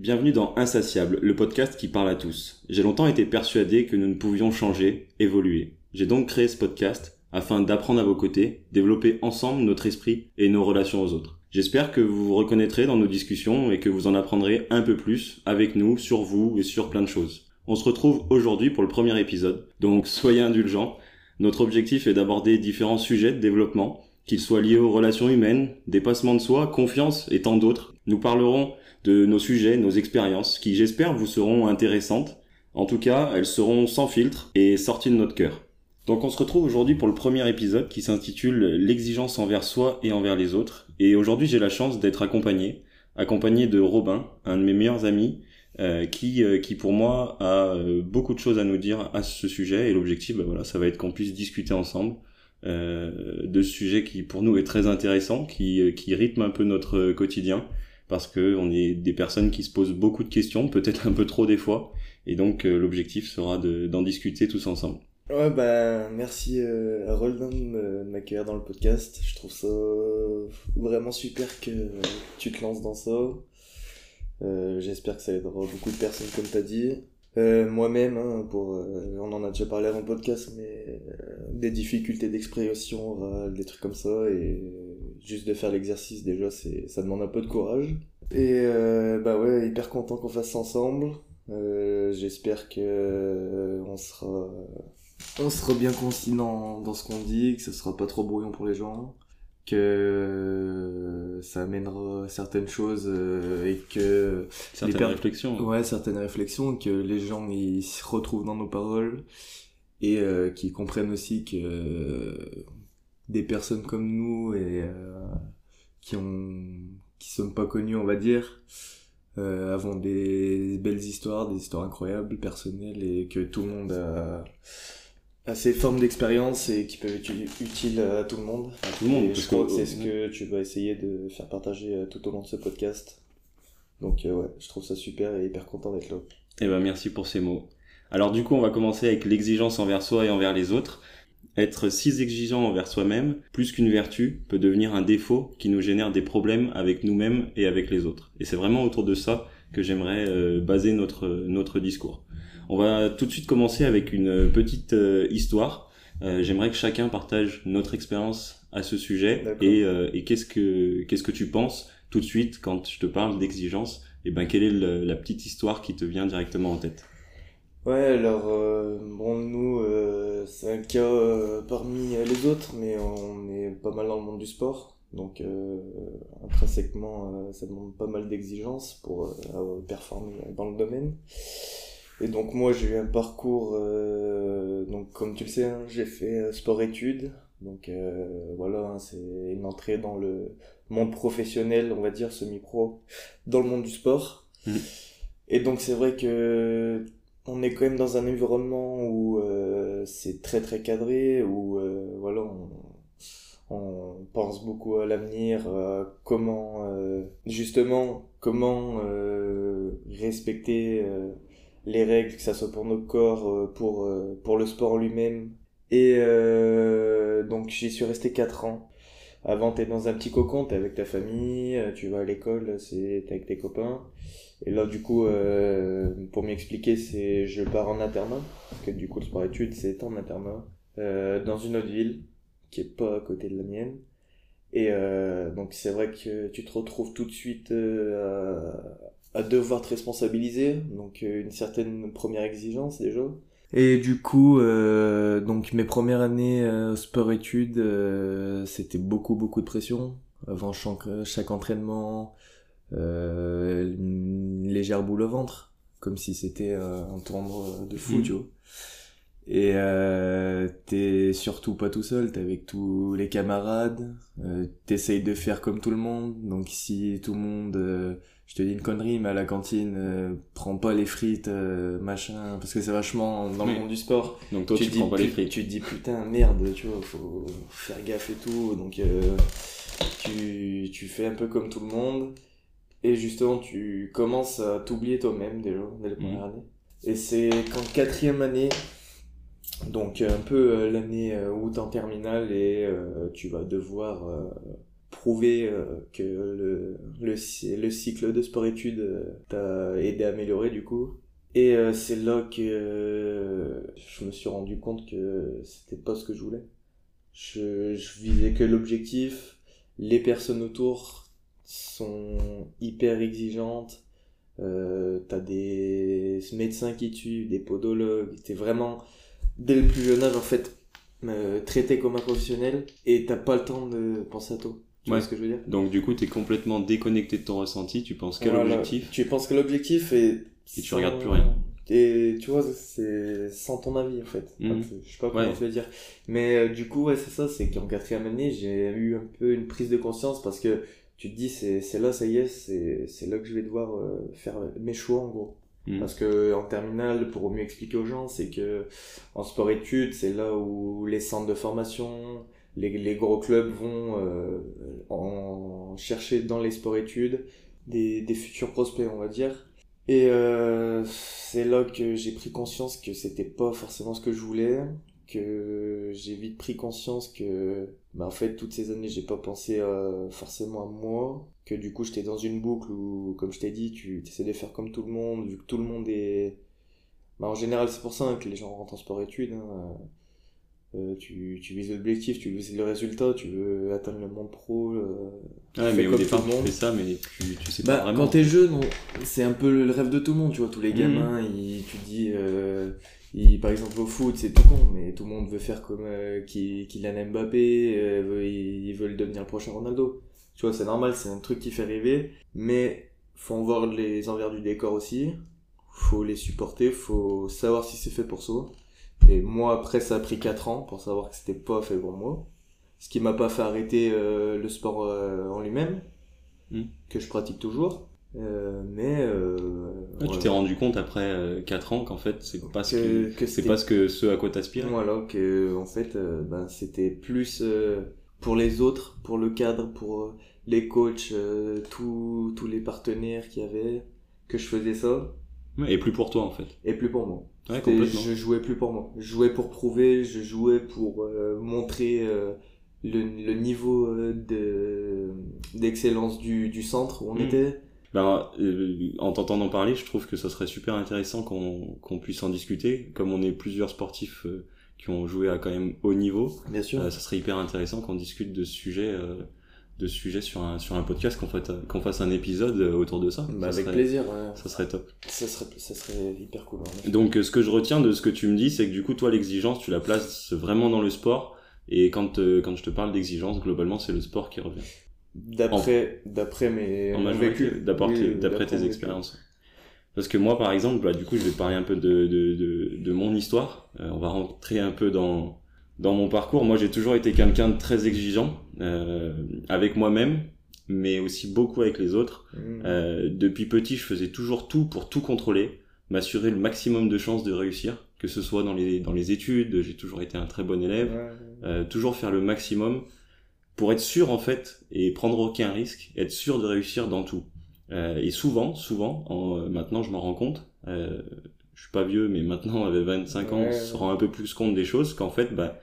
Bienvenue dans Insatiable, le podcast qui parle à tous. J'ai longtemps été persuadé que nous ne pouvions changer, évoluer. J'ai donc créé ce podcast afin d'apprendre à vos côtés, développer ensemble notre esprit et nos relations aux autres. J'espère que vous vous reconnaîtrez dans nos discussions et que vous en apprendrez un peu plus avec nous, sur vous et sur plein de choses. On se retrouve aujourd'hui pour le premier épisode, donc soyez indulgents. Notre objectif est d'aborder différents sujets de développement, qu'ils soient liés aux relations humaines, dépassement de soi, confiance et tant d'autres. Nous parlerons de nos sujets, nos expériences, qui j'espère vous seront intéressantes. En tout cas, elles seront sans filtre et sorties de notre cœur. Donc on se retrouve aujourd'hui pour le premier épisode qui s'intitule L'exigence envers soi et envers les autres. Et aujourd'hui j'ai la chance d'être accompagné, accompagné de Robin, un de mes meilleurs amis, euh, qui, euh, qui pour moi a euh, beaucoup de choses à nous dire à ce sujet. Et l'objectif, bah voilà, ça va être qu'on puisse discuter ensemble de ce sujet qui pour nous est très intéressant, qui, qui rythme un peu notre quotidien, parce que on est des personnes qui se posent beaucoup de questions, peut-être un peu trop des fois. Et donc l'objectif sera d'en discuter tous ensemble. Ouais, bah, merci euh, à Roldan de m'accueillir dans le podcast. Je trouve ça vraiment super que tu te lances dans ça. Euh, J'espère que ça aidera beaucoup de personnes, comme tu as dit. Euh, Moi-même, hein, pour, euh, on en a déjà parlé avant le podcast, mais euh, des difficultés d'expression, des trucs comme ça, et juste de faire l'exercice, déjà, c'est ça demande un peu de courage. Et bah ouais, hyper content qu'on fasse ça ensemble. J'espère que on sera on sera bien concis dans, dans ce qu'on dit, que ce sera pas trop brouillon pour les gens, que ça amènera certaines choses euh, et que certaines réflexions. Ouais, certaines réflexions, que les gens ils se retrouvent dans nos paroles et euh, qu'ils comprennent aussi que euh, des personnes comme nous et qui ont qui sont pas connus, on va dire, avons des belles histoires, des histoires incroyables, personnelles et que tout le monde a ces formes d'expérience et qui peuvent être utiles à tout le monde. À tout le monde. je crois que, c'est ce que tu vas essayer de faire partager euh, tout au long de ce podcast. Donc euh, ouais, je trouve ça super et hyper content d'être là. Eh ben merci pour ces mots. Alors du coup, on va commencer avec l'exigence envers soi et envers les autres. Être si exigeant envers soi-même, plus qu'une vertu, peut devenir un défaut qui nous génère des problèmes avec nous-mêmes et avec les autres. Et c'est vraiment autour de ça que j'aimerais euh, baser notre notre discours. On va tout de suite commencer avec une petite euh, histoire. Euh, j'aimerais que chacun partage notre expérience à ce sujet et, et qu'est-ce que qu'est-ce que tu penses tout de suite quand je te parle d'exigence. Et eh ben quelle est la petite histoire qui te vient directement en tête? Ouais, alors bon nous c'est un cas parmi les autres, mais on est pas mal dans le monde du sport. Donc intrinsèquement, ça demande pas mal d'exigences pour performer dans le domaine. Et donc moi j'ai eu un parcours, euh, donc comme tu le sais, hein, j'ai fait euh, sport-études. Donc euh, voilà, hein, c'est une entrée dans le monde professionnel, on va dire semi-pro, dans le monde du sport. Mmh. Et donc c'est vrai que on est quand même dans un environnement où c'est très très cadré, où voilà, on, pense beaucoup à l'avenir, comment justement comment respecter les règles, que ça soit pour notre corps, euh, pour, euh, pour le sport lui-même. Et euh, donc j'y suis resté 4 ans. Avant, t'es dans un petit cocon, t'es avec ta famille, tu vas à l'école, c'est avec tes copains. Et là, du coup, euh, pour m'expliquer, c'est je pars en internat, parce que du coup, le sport études, c'est en internat, euh, dans une autre ville, qui est pas à côté de la mienne. Et euh, donc, c'est vrai que tu te retrouves tout de suite à devoir te responsabiliser, donc euh, une certaine première exigence déjà. Et du coup, euh, donc mes premières années euh, sport-études, euh, c'était beaucoup beaucoup de pression. Avant chaque entraînement, une légère boule au ventre, comme si c'était un tournoi de foot, mmh. tu vois. Et euh, t'es surtout pas tout seul, t'es avec tous les camarades, euh, t'essayes de faire comme tout le monde, donc si tout le monde je te dis une connerie, mais à la cantine, euh, prends pas les frites, euh, machin, parce que c'est vachement dans le monde du sport. Donc toi, tu, dis, prends pas les frites. Tu te dis putain, merde, tu vois, faut faire gaffe et tout. Donc euh, tu, tu fais un peu comme tout le monde. Et justement, tu commences à t'oublier toi-même déjà, dès la première année. Et c'est qu'en quatrième année, donc un peu l'année où t'es en terminale et tu vas devoir prouver euh, que le, le, le cycle de sport-études euh, t'a aidé à améliorer du coup. Et euh, c'est là que je me suis rendu compte que c'était pas ce que je voulais. Je, je visais que l'objectif, les personnes autour sont hyper exigeantes, euh, t'as des médecins qui tuent, des podologues, t'es vraiment, dès le plus jeune âge en fait, euh, traité comme un professionnel et t'as pas le temps de penser à toi. Tu vois ce que je veux dire? Donc du coup, t'es complètement déconnecté de ton ressenti, tu penses qu'à l'objectif. Tu penses que l'objectif et... Et tu regardes plus rien. Et tu vois, c'est sans ton avis en fait. Mhm. je sais pas comment te le dire. Mais euh, du coup, ouais, c'est ça, c'est qu'en quatrième année, j'ai eu un peu une prise de conscience parce que tu te dis, c'est là, ça y est, c'est là que je vais devoir euh, faire mes choix en gros. Mhm. Parce que en terminale, pour mieux expliquer aux gens, c'est que en sport-études, c'est là où les centres de formation, les, les gros clubs vont euh, en chercher dans les sports-études des, des futurs prospects, on va dire. Et euh, c'est là que j'ai pris conscience que c'était pas forcément ce que je voulais, que j'ai vite pris conscience que bah en fait toutes ces années j'ai pas pensé euh, forcément à moi que du coup j'étais dans une boucle où comme je t'ai dit tu essaies de faire comme tout le monde vu que tout le monde est bah en général c'est pour ça hein, que les gens rentrent en sport études hein. Euh, tu, tu vises l'objectif, tu vises le résultat, tu veux atteindre le monde pro. Euh, ouais, mais au départ, tu fais ça, mais tu, tu sais bah, pas vraiment. Quand t'es jeune, c'est un peu le rêve de tout le monde, tu vois. Tous les Mhm. gamins, ils, tu dis, euh, ils, par exemple au foot, c'est tout con, mais tout le monde veut faire comme euh, Ky- Kylian Mbappé, euh, ils veulent devenir le prochain Ronaldo. Tu vois, c'est normal, c'est un truc qui fait rêver, mais faut en voir les envers du décor aussi. Faut les supporter, faut savoir si c'est fait pour soi. Et moi, après, ça a pris 4 ans pour savoir que c'était pas fait pour moi. Ce qui m'a pas fait arrêter euh, le sport euh, en lui-même, Mm. que je pratique toujours. Euh, mais euh, Ouais, Tu t'es rendu compte après 4 ans qu'en fait, c'est pas ce Que- c'est pas ce que ce à quoi t'aspires. voilà que en fait euh, ben, c'était plus euh, pour les autres pour le cadre pour euh, les coachs euh, tous tous les partenaires qu'il y avait que je faisais ça Et plus pour toi en fait. et plus pour moi Ouais, je jouais plus pour moi je jouais pour prouver je jouais pour euh, montrer euh, le, le niveau euh, de d'excellence du, du centre où on Mm. était Ben, euh, en t'entendant parler, je trouve que ça serait super intéressant qu'on qu'on puisse en discuter. Comme on est plusieurs sportifs qui ont joué à quand même haut niveau, bien sûr ça serait hyper intéressant qu'on discute de ce sujet, de ce sujet sur un sur un podcast, qu'on fasse qu'on fasse un épisode euh, autour de ça. Bah, ça avec serait, plaisir ouais. Ça serait top. ça serait ça serait hyper cool. Donc, euh, ce que je retiens de ce que tu me dis, c'est que du coup, toi, l'exigence, tu la places vraiment dans le sport. Et quand euh, quand je te parle d'exigence, globalement, c'est le sport qui revient. D'après, d'après mes en vécu. d'après Oui, tes- d'après expériences. Parce que moi, par exemple, bah, du coup, je vais te parler un peu de, de, de, de mon histoire. Euh, on va rentrer un peu dans, dans mon parcours. Moi, j'ai toujours été quelqu'un de très exigeant avec moi-même, mais aussi beaucoup avec les autres. vécu. Mm. Euh, depuis petit, je faisais toujours tout pour tout contrôler, m'assurer le maximum de chances de réussir, que ce soit dans les, dans les études. J'ai toujours été un très bon élève. Ouais. Euh, toujours faire le maximum pour être sûr en fait et prendre aucun risque, être sûr de réussir dans tout. Euh, et souvent, souvent, en, euh, maintenant je m'en rends compte, euh, je suis pas vieux mais maintenant avec 25 ans Ouais, on se rend un peu plus compte des choses qu'en fait bah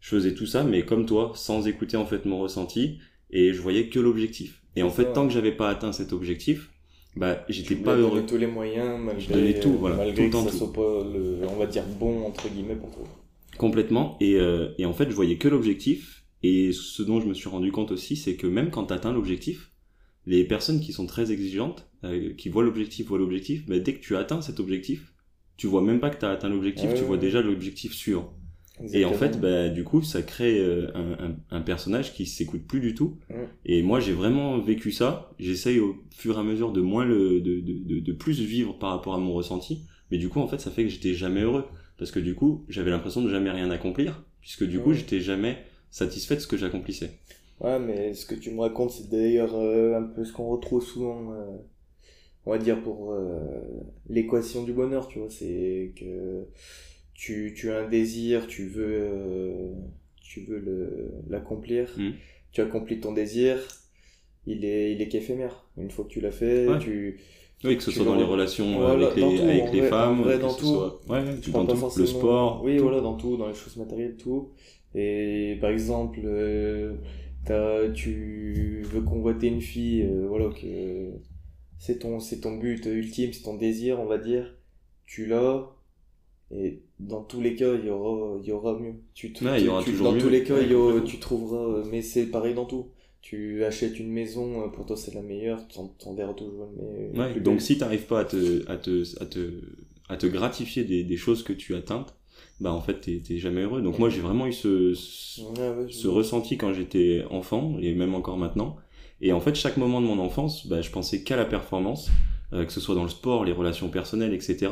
je faisais tout ça mais comme toi sans écouter en fait mon ressenti et je voyais que l'objectif. Et en fait ça, tant que j'avais pas atteint cet objectif, bah j'étais pas heureux. tous les moyens malgré, Je donnais tout, voilà, malgré tout que temps ça tout. soit pas le, on va dire bon entre guillemets pour toi. Complètement. Et, euh, et en fait, je voyais que l'objectif. Et ce dont je me suis rendu compte aussi, c'est que même quand tu atteins l'objectif, les personnes qui sont très exigeantes, euh, qui voient l'objectif, voient l'objectif, bah, dès que tu atteins cet objectif, tu vois même pas que tu as atteint l'objectif, Ouais, tu vois ouais. déjà l'objectif suivant. Et en fait, bah, du coup, ça crée euh, un, un, un personnage qui s'écoute plus du tout. Ouais. Et moi, j'ai vraiment vécu ça. J'essaye au fur et à mesure de moins le, de, de, de, de plus vivre par rapport à mon ressenti. Mais du coup, en fait, ça fait que j'étais jamais heureux. Parce que du coup, j'avais l'impression de jamais rien accomplir. Puisque du coup, Ouais. j'étais jamais satisfait de ce que j'accomplissais. Ouais, mais ce que tu me racontes, c'est d'ailleurs euh, un peu ce qu'on retrouve souvent, euh, on va dire pour euh, l'équation du bonheur, tu vois, c'est que tu, tu as un désir, tu veux, euh, tu veux le l'accomplir, Mhm. tu accomplis ton désir, il est, il est qu'éphémère. Une fois que tu l'as fait, Ouais. tu, Oui, que ce Tu soit dans les re- relations Voilà, avec les, dans tout, avec en les vrai- femmes, en vrai, que dans ce tout. soit- ouais, tu dans tout. forcément le sport. oui tout. voilà dans tout dans les choses matérielles tout et par exemple euh, t'as, tu veux convoiter une fille, euh, voilà, que c'est ton, c'est ton but ultime, c'est ton désir, on va dire, tu l'as, et dans tous les cas, il y aura, il y aura mieux. Tu, tu- Ouais, il y aura tu- toujours dans mieux. tous les cas, Ouais, il y aura- tu trouveras, mais c'est pareil dans tout. Tu achètes une maison, euh, pour toi c'est la meilleure, t'en, t'en verras toujours une meilleure. Ouais, donc belle. si t'arrives pas à te, à te, à te, à te gratifier des, des choses que tu atteins, bah en fait t'es jamais heureux. Donc moi j'ai vraiment eu ce, ce, ressenti quand j'étais enfant et même encore maintenant. Et en fait chaque moment de mon enfance, bah, je pensais qu'à la performance, euh, que ce soit dans le sport, les relations personnelles, etc.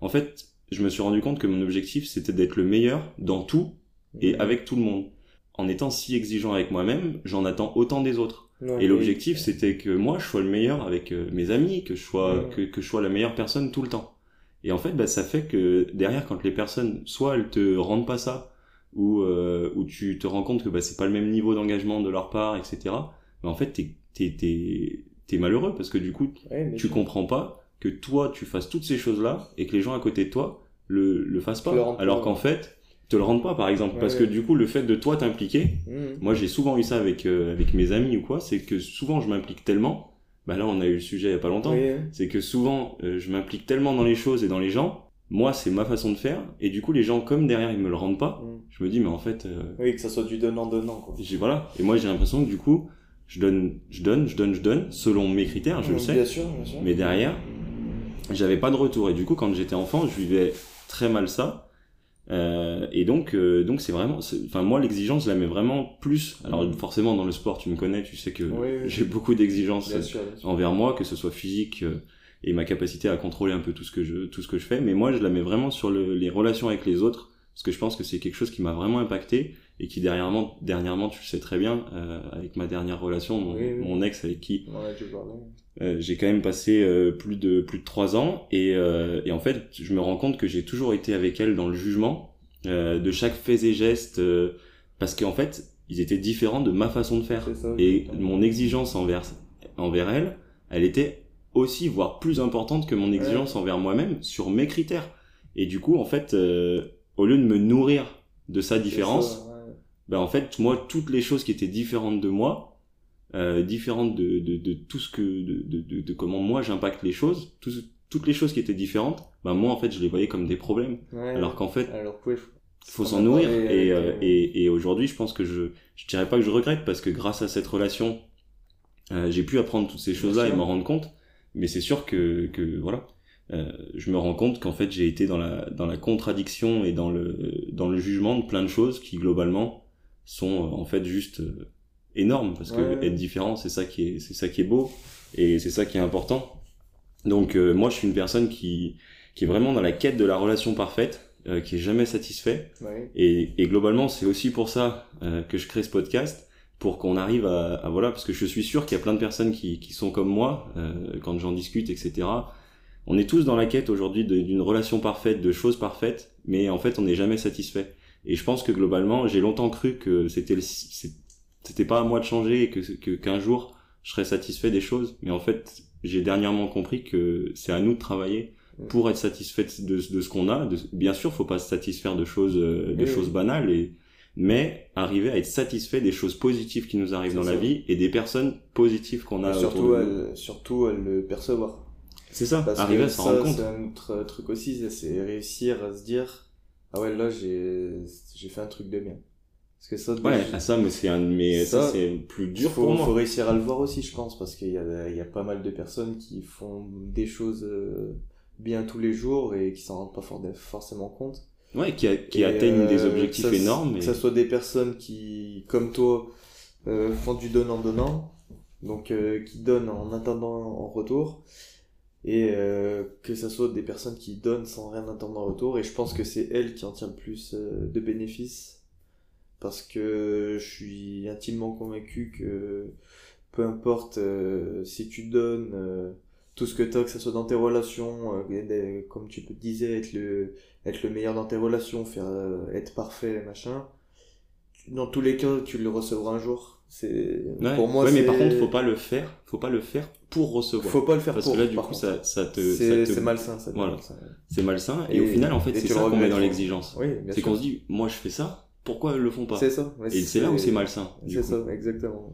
En fait, je me suis rendu compte que mon objectif c'était d'être le meilleur dans tout et avec tout le monde. En étant si exigeant avec moi-même, j'en attends autant des autres. Et l'objectif, c'était que moi, je sois le meilleur avec euh, mes amis, que je sois, que, que je sois la meilleure personne tout le temps. Et en fait, bah, ça fait que derrière, quand les personnes, soit elles te rendent pas ça, ou, euh, ou tu te rends compte que bah, c'est pas le même niveau d'engagement de leur part, etc. Mais en fait, t'es, t'es, t'es, t'es malheureux parce que du coup, Ouais, tu comprends pas que toi, tu fasses toutes ces choses-là et que les gens à côté de toi le, le fassent pas. Le Alors qu'en fait, te le rendent pas, par exemple. Ouais, parce ouais. que du coup, le fait de toi t'impliquer, Mhm. moi, j'ai souvent eu ça avec euh, avec mes amis ou quoi, c'est que souvent je m'implique tellement. Bah là, on a eu le sujet il y a pas longtemps. Oui. C'est que souvent euh, je m'implique tellement dans les choses et dans les gens. Moi, c'est ma façon de faire. Et du coup, les gens, comme derrière, ils me le rendent pas. Mhm. Je me dis, mais en fait, euh, Oui, que ça soit du donnant-donnant, quoi. j'ai voilà. Et moi, j'ai l'impression que du coup, je donne, je donne, je donne, je donne, selon mes critères, je le Mhm, sais. Bien sûr, bien sûr. Mais derrière, j'avais pas de retour. Et du coup, quand j'étais enfant, je vivais très mal ça. Euh, et donc, euh, donc c'est vraiment, enfin moi l'exigence, je la mets vraiment plus. Alors Mhm. forcément dans le sport, tu me connais, tu sais que Oui, oui. j'ai beaucoup d'exigences envers moi, que ce soit physique euh, et ma capacité à contrôler un peu tout ce que je, tout ce que je fais. Mais moi, je la mets vraiment sur le- les relations avec les autres, parce que je pense que c'est quelque chose qui m'a vraiment impacté et qui dernièrement, dernièrement, tu le sais très bien, euh, avec ma dernière relation, mon, ex avec qui euh, j'ai quand même passé euh, plus de plus de trois ans et, euh, et en fait je me rends compte que j'ai toujours été avec elle dans le jugement euh, de chaque fait et geste euh, parce qu'en fait ils étaient différents de ma façon de faire ça. et mon exigence envers envers elle elle était aussi voire plus importante que mon exigence envers moi-même sur mes critères et du coup en fait euh, au lieu de me nourrir de sa différence ça, ouais. ben en fait moi toutes les choses qui étaient différentes de moi euh, différentes de, de, de tout ce que de, de, de, de comment moi j'impacte les choses. Tout- toutes les choses qui étaient différentes ben moi en fait je les voyais comme des problèmes. Ouais. alors qu'en fait Alors, faut s'en nourrir. et, euh, euh, et, et aujourd'hui je pense que je je dirais pas que je regrette parce que grâce à cette relation euh, j'ai pu apprendre toutes ces choses là et m'en rendre compte. Mais c'est sûr que que voilà. Euh, je me rends compte qu'en fait j'ai été dans la dans la contradiction et dans le dans le jugement de plein de choses qui globalement sont euh, en fait juste énormes parce que Ouais, être différent c'est ça qui est c'est ça qui est beau et c'est ça qui est important donc euh, moi je suis une personne qui qui est vraiment dans la quête de la relation parfaite euh, qui est jamais satisfait ouais. et, et globalement, c'est aussi pour ça euh, que je crée ce podcast, pour qu'on arrive à, à- voilà, parce que je suis sûr qu'il y a plein de personnes qui, qui sont comme moi euh, quand j'en discute, etc. On est tous dans la quête aujourd'hui d'une relation parfaite, de choses parfaites, mais en fait, on n'est jamais satisfait. Et je pense que globalement, j'ai longtemps cru que c'était c'était pas à moi de changer et que qu'un jour je serais satisfait des choses, mais en fait, j'ai dernièrement compris que c'est à nous de travailler pour être satisfait de, de ce qu'on a. De- bien sûr, faut pas se satisfaire de choses, euh, de Oui, choses oui. banales, et, mais arriver à être satisfait des choses positives qui nous arrivent dans la vie et des personnes positives qu'on a Et autour surtout, de nous. à, surtout à le percevoir. C'est ça, Parce arriver que à s'en rendre compte. c'est un autre truc aussi, c'est réussir à se dire Ah ouais, là, j'ai j'ai fait un truc de bien. Parce que ça, Ouais, ça, mais c'est un, mais ça, Ça, c'est plus dur faut, pour moi. faut réussir à le voir aussi, je pense, parce qu'il y a, il y a pas mal de personnes qui font des choses euh, bien tous les jours et qui s'en rendent pas for- forcément compte. Ouais, qui, a- qui Et, atteignent des euh, objectifs ça- énormes. Que ça soit des personnes qui, comme toi, euh, font du donnant-donnant, donc euh, qui donnent en attendant en retour, et que ça soit des personnes qui donnent sans rien attendre en retour, et je pense que c'est elles qui en tirent le plus de bénéfices, parce que je suis intimement convaincu que peu importe euh, si tu donnes euh, tout ce que tu as, que ce soit dans tes relations, euh, comme tu peux disais, être le, être le meilleur dans tes relations, faire être parfait, machin. Dans tous les cas, tu le recevras un jour. C'est Ouais. pour moi. ouais, mais par contre, faut pas le faire, faut pas le faire pour recevoir. faut pas le faire Parce pour. que là, du coup, ça, ça te, c'est te- malsain, ça. Voilà. c'est malsain. Et, Et- au final, en fait, c'est ça qu'on met dans l'exigence. Oui, C'est qu'on se dit, moi, je fais ça, pourquoi elles le font pas C'est ça. Et c'est là où c'est malsain. C'est ça, exactement.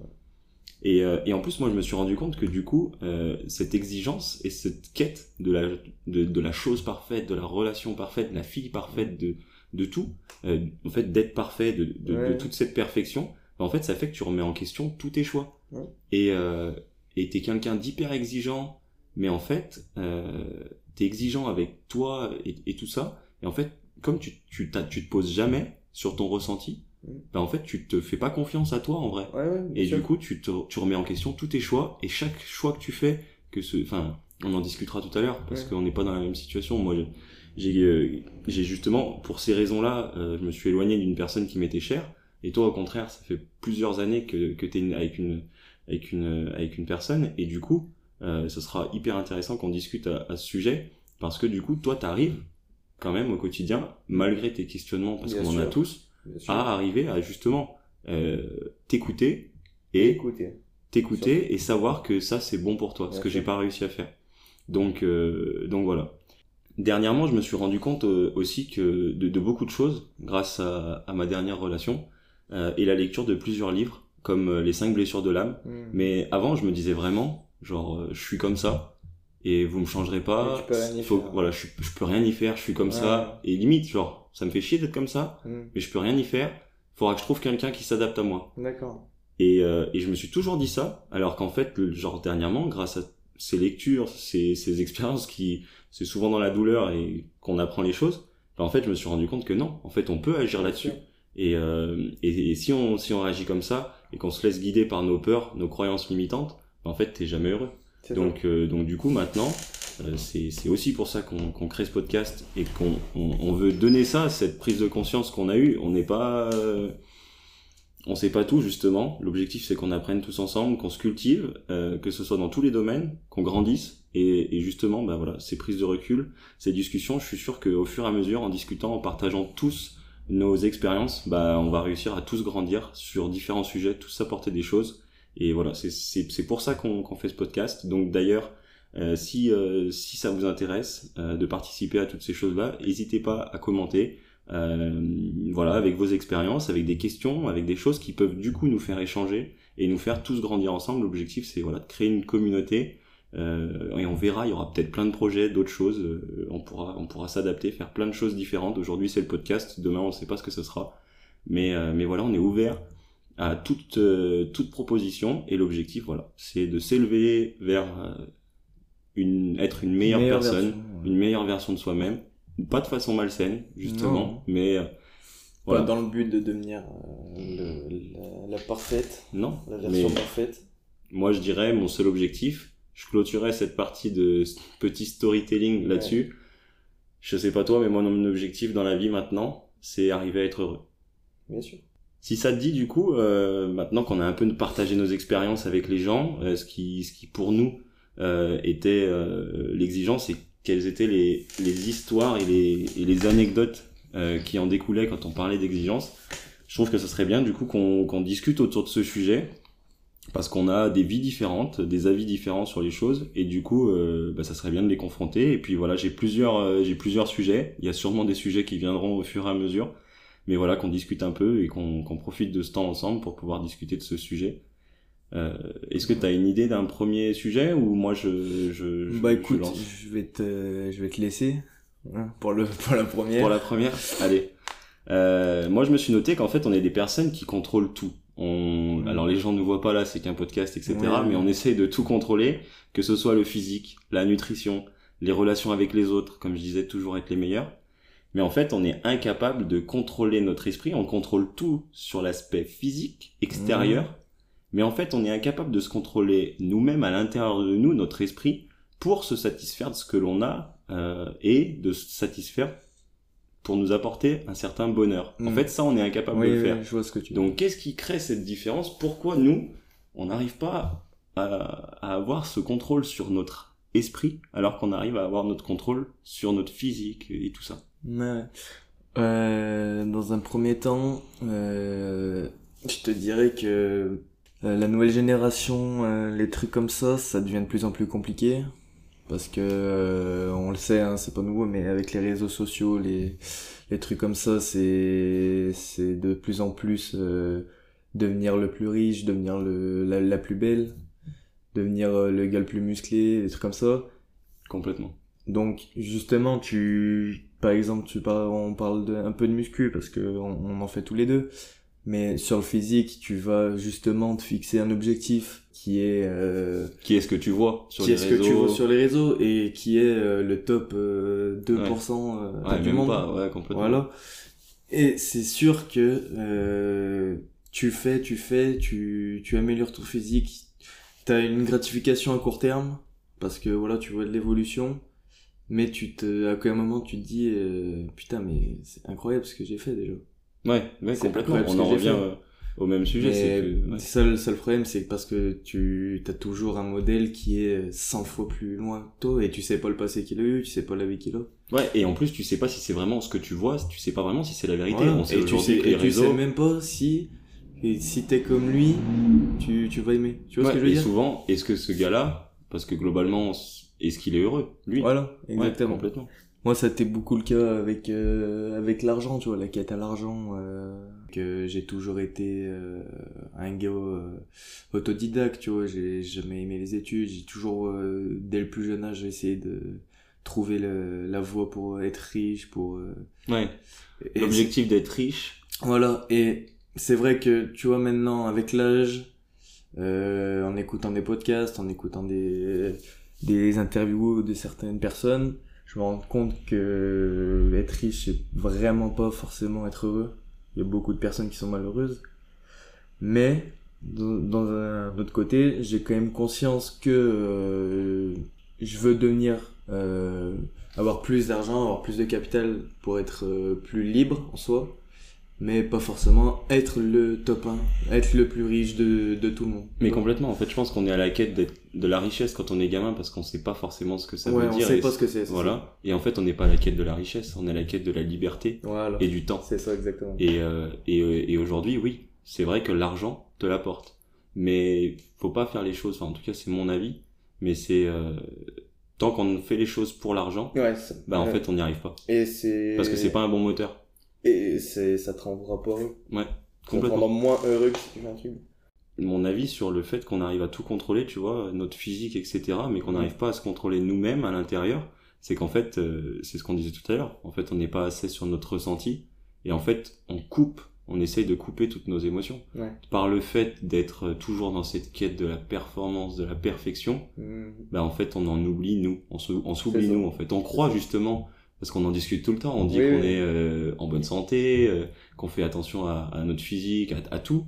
Et, euh, et en plus, moi, je me suis rendu compte que du coup, euh, cette exigence et cette quête de la, de, de la chose parfaite, de la relation parfaite, de la fille parfaite, de, de tout, euh, en fait, d'être parfait, de, de, Ouais. de toute cette perfection, bah, en fait, ça fait que tu remets en question tous tes choix. Ouais. Et et t'es quelqu'un d'hyper exigeant, mais en fait, t'es exigeant avec toi et, et tout ça. Et en fait, comme tu, tu, tu te poses jamais sur ton ressenti, Mm. bah en fait, tu te fais pas confiance à toi en vrai. Ouais, ouais, Et sûr. du coup, tu, te, tu remets en question tous tes choix et chaque choix que tu fais, que ce, enfin, on en discutera tout à l'heure parce Ouais. qu'on n'est pas dans la même situation. Moi, j'ai- j'ai, euh, j'ai justement, pour ces raisons-là, euh, je me suis éloigné d'une personne qui m'était chère. Et toi, au contraire, ça fait plusieurs années que, que t'es avec une, avec une, avec une personne. Et du coup, euh, ce sera hyper intéressant qu'on discute à, à ce sujet parce que du coup, toi, t'arrives quand même au quotidien, malgré tes questionnements, parce qu'on en a tous, à arriver à justement euh, t'écouter et t'écouter et savoir que ça c'est bon pour toi, ce que j'ai pas réussi à faire. Donc euh, donc voilà. Dernièrement, je me suis rendu compte euh, aussi que de, de beaucoup de choses grâce à, à ma dernière relation et la lecture de plusieurs livres comme Les cinq blessures de l'âme. Mm. Mais avant, je me disais vraiment genre je suis comme ça et vous me changerez pas. tu peux rien y Faut- faire. voilà, je, je peux rien y faire, je suis comme Ouais. ça et limite genre ça me fait chier d'être comme ça, Mm. mais je peux rien y faire. Faudra que je trouve quelqu'un qui s'adapte à moi. D'accord. Et, euh, et je me suis toujours dit ça, alors qu'en fait, le, genre dernièrement, grâce à ces lectures, ces, ces expériences qui, c'est souvent dans la douleur et qu'on apprend les choses, bah, en fait, je me suis rendu compte que non, en fait, on peut agir là-dessus. Et, euh, et, et si on si on réagit comme ça et qu'on se laisse guider par nos peurs, nos croyances limitantes, bah, en fait, t'es jamais heureux. Donc, euh, donc du coup, maintenant, euh, c'est aussi pour ça qu'on qu'on crée ce podcast et qu'on on, on veut donner ça, cette prise de conscience qu'on a eue. On n'est pas, euh, on sait pas tout justement. L'objectif, c'est qu'on apprenne tous ensemble, qu'on se cultive, euh, que ce soit dans tous les domaines, qu'on grandisse. Et, et justement, bah voilà, ces prises de recul, ces discussions, je suis sûr qu'au fur et à mesure, en discutant, en partageant tous nos expériences, bah on va réussir à tous grandir sur différents sujets, tous apporter des choses. Et voilà, c'est pour ça qu'on qu'on fait ce podcast. Donc d'ailleurs, euh, si euh, si ça vous intéresse euh, de participer à toutes ces choses-là, n'hésitez pas à commenter. Euh, voilà, avec vos expériences, avec des questions, avec des choses qui peuvent du coup nous faire échanger et nous faire tous grandir ensemble. L'objectif, c'est voilà de créer une communauté. Euh, et on verra, il y aura peut-être plein de projets, d'autres choses. euh, on pourra on pourra s'adapter, faire plein de choses différentes. Aujourd'hui, c'est le podcast. Demain, on ne sait pas ce que ce sera. Mais mais voilà, on est ouvert à toute euh, toute proposition et l'objectif voilà c'est de s'élever vers euh, une être une meilleure, Meilleure personne version, ouais. une meilleure version de soi-même pas de façon malsaine justement Non. mais euh, Pas voilà dans le but de devenir euh, le- la, la parfaite, non la mais version parfaite. moi je dirais mon seul objectif je clôturerai cette partie de petit storytelling Ouais. là-dessus je sais pas toi mais moi mon objectif dans la vie maintenant c'est arriver à être heureux Bien sûr. Si ça te dit du coup, euh, maintenant qu'on a un peu partagé nos expériences avec les gens, euh, ce qui, ce qui pour nous euh, était euh, l'exigence, et quelles étaient les, les histoires et les, et les anecdotes euh, qui en découlaient quand on parlait d'exigence. Je trouve que ce serait bien du coup qu'on qu'on discute autour de ce sujet parce qu'on a des vies différentes, des avis différents sur les choses et du coup euh, bah, ça serait bien de les confronter. Et puis voilà j'ai plusieurs j'ai plusieurs sujets. Il y a sûrement des sujets qui viendront au fur et à mesure mais voilà qu'on discute un peu et qu'on qu'on profite de ce temps ensemble pour pouvoir discuter de ce sujet. Euh, est-ce que tu as une idée d'un premier sujet ou moi je je, je bah je écoute, lance? je vais te, je vais te laisser hein, pour le, pour la première. pour la première? Allez. Euh, moi je me suis noté qu'en fait on est des personnes qui contrôlent tout. On... Alors les gens ne voient pas là c'est qu'un podcast etc Ouais. mais on essaie de tout contrôler que ce soit le physique la nutrition les relations avec les autres comme je disais toujours être les meilleurs mais en fait on est incapable de contrôler notre esprit on contrôle tout sur l'aspect physique extérieur mais en fait on est incapable de se contrôler nous-mêmes à l'intérieur de nous notre esprit pour se satisfaire de ce que l'on a euh, et de se satisfaire pour nous apporter un certain bonheur. En Mm. fait, ça, on est incapable oui, de le oui, faire. je vois ce que tu Donc, qu'est-ce qui crée cette différence? Pourquoi nous, on n'arrive pas à, à avoir ce contrôle sur notre esprit alors qu'on arrive à avoir notre contrôle sur notre physique et tout ça? Ouais. Euh, dans un premier temps, euh, je te dirais que euh, la nouvelle génération, euh, les trucs comme ça, ça devient de plus en plus compliqué. Parce que euh, on le sait, hein, c'est pas nouveau, mais avec les réseaux sociaux, les, les trucs comme ça, c'est, c'est de plus en plus euh, devenir le plus riche, devenir le, la, la plus belle, devenir le gars le plus musclé, des trucs comme ça. Complètement. Donc justement, tu, par exemple, tu parles, on parle de, un peu de muscu parce que on, on en fait tous les deux. Mais sur le physique, tu vas justement te fixer un objectif qui est euh, qui est ce que tu vois sur qui les est ce réseaux que tu vois sur les réseaux et qui est euh, le top euh, 2% euh, ouais, du même monde. pas, ouais, complètement. Voilà. Et c'est sûr que euh, tu fais, tu fais, tu, tu améliores ton physique. T'as une gratification à court terme parce que voilà, tu vois de l'évolution. Mais tu te, à quel moment tu te dis, euh, putain, mais c'est incroyable ce que j'ai fait déjà. Ouais, ouais, complètement. On en revient au même sujet. c'est Mais que, ouais. ça, le seul problème, c'est parce que tu as toujours un modèle qui est 100 fois plus loin que toi et tu sais pas le passé qu'il a eu, tu sais pas la vie qu'il a. Ouais, et en plus, tu sais pas si c'est vraiment ce que tu vois, tu sais pas vraiment si c'est la vérité. Voilà. On sait et tu sais, et tu sais même pas si, et si t'es comme lui, tu, tu vas aimer. Tu vois Ouais, ce que je veux et dire? souvent, est-ce que ce gars-là, parce que globalement, est-ce qu'il est heureux, lui Voilà, Ouais, exactement. complètement. Moi, ça a été beaucoup le cas avec euh, avec l'argent, tu vois, la quête à l'argent. euh, que j'ai toujours été euh, un gars euh, autodidacte, tu vois. J'ai jamais aimé les études. J'ai toujours, euh, dès le plus jeune âge, essayé de trouver le, la voie pour être riche, pour. euh, Ouais. L'objectif d'être riche. Voilà, et c'est vrai que tu vois maintenant avec l'âge, euh, en écoutant des podcasts, en écoutant des, des interviews de certaines personnes, je me rends compte que être riche, c'est vraiment pas forcément être heureux. Il y a beaucoup de personnes qui sont malheureuses. Mais, dans, un autre côté, j'ai quand même conscience que euh, je veux devenir, euh, avoir plus d'argent, avoir plus de capital pour être euh, plus libre en soi mais pas forcément être le top 1, être le plus riche de, de tout le monde. Mais complètement. En fait, je pense qu'on est à la quête de la richesse quand on est gamin parce qu'on sait pas forcément ce que ça ouais, veut on dire. sait et pas ce que c'est. Voilà. Et en fait, on n'est pas à la quête de la richesse, on est à la quête de la liberté. Voilà. et du temps. C'est ça exactement. Et, euh, et, euh, et aujourd'hui, oui, c'est vrai que l'argent te l'apporte. Mais faut pas faire les choses, enfin en tout cas c'est mon avis, mais c'est euh, tant qu'on fait les choses pour l'argent, Ouais, bah en fait on n'y arrive pas. Et c'est. Parce que c'est pas un bon moteur. Et c'est, ça te rendra pas heureux. Ouais, Ça te complètement. moins heureux que si tu fais un truc. Mon avis sur le fait qu'on arrive à tout contrôler, tu vois, notre physique, etc., mais qu'on n'arrive pas à se contrôler nous-mêmes à l'intérieur, c'est qu'en fait, euh, c'est ce qu'on disait tout à l'heure, en fait on n'est pas assez sur notre ressenti, et en fait on coupe, on essaye de couper toutes nos émotions. Ouais. Par le fait d'être toujours dans cette quête de la performance, de la perfection, Mhm. bah en fait on en oublie nous, on s'oublie nous en fait. On croit justement parce qu'on en discute tout le temps, on dit Oui, qu'on oui. est euh, en bonne santé, euh, qu'on fait attention à, à notre physique, à, à tout,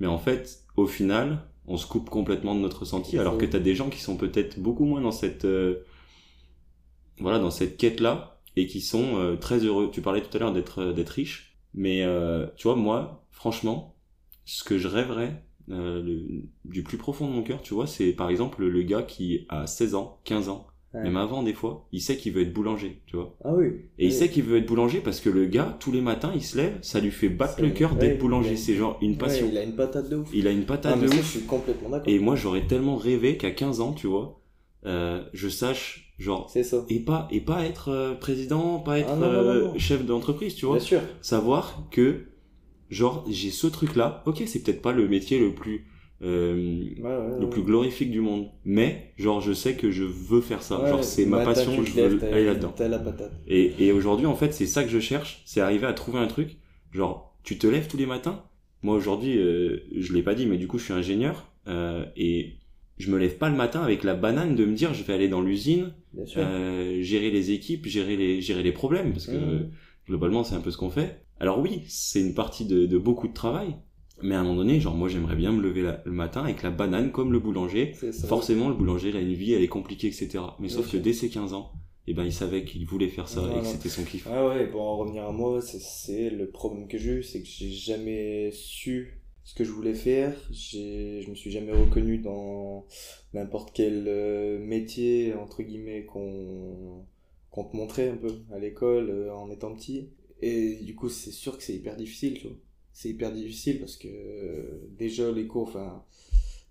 mais en fait au final on se coupe complètement de notre ressenti alors que t'as des gens qui sont peut-être beaucoup moins dans cette euh, voilà dans cette quête là et qui sont euh, très heureux. Tu parlais tout à l'heure d'être euh, d'être riche, mais euh, tu vois moi franchement ce que je rêverais euh, le- du plus profond de mon cœur, tu vois, c'est par exemple le gars qui a 16 ans, 15 ans, Ouais. même avant des fois, il sait qu'il veut être boulanger, tu vois. Ah oui. Et il sait qu'il veut être boulanger parce que le gars, tous les matins, il se lève, ça lui fait battre le cœur d'être boulanger. C'est genre une passion. Ouais, il a une patate de ouf. il a une patate ah, de ça, ouf. je suis complètement d'accord. Et moi, j'aurais tellement rêvé qu'à 15 ans, tu vois, euh, je sache, genre, C'est ça. et pas, et pas être euh, président, pas être Ah, non, non, euh, non. chef d'entreprise, tu vois. Bien sûr. Savoir que, genre, j'ai ce truc-là. Ok, c'est peut-être pas le métier le plus, euh, Ouais, ouais, le plus glorifique du monde. Mais, genre, je sais que je veux faire ça. Genre, c'est ma passion, je veux aller là-dedans. Et, et aujourd'hui, en fait, c'est ça que je cherche. C'est arriver à trouver un truc. Genre, tu te lèves tous les matins. Moi, aujourd'hui, euh, je l'ai pas dit, mais du coup, je suis ingénieur. Euh, et je me lève pas le matin avec la banane de me dire, je vais aller dans l'usine, euh, gérer les équipes, gérer les, gérer les problèmes. Parce que, Mhm. globalement, c'est un peu ce qu'on fait. Alors oui, c'est une partie de, de beaucoup de travail. Mais à un moment donné, genre, moi, j'aimerais bien me lever la- le matin avec la banane comme le boulanger. Forcément, le boulanger, il a une vie, elle est compliquée, etc. Mais sauf que dès ses 15 ans, eh ben, il savait qu'il voulait faire ça et que c'était son kiff. Ah ouais, pour en revenir à moi, c'est- le problème que j'ai eu, c'est que j'ai jamais su ce que je voulais faire. Je me suis jamais reconnu dans n'importe quel euh, métier, entre guillemets, qu'on qu'on te montrait un peu à l'école euh, en étant petit. Et du coup, c'est sûr que c'est hyper difficile, tu vois. C'est hyper difficile parce que euh, déjà les cours, enfin,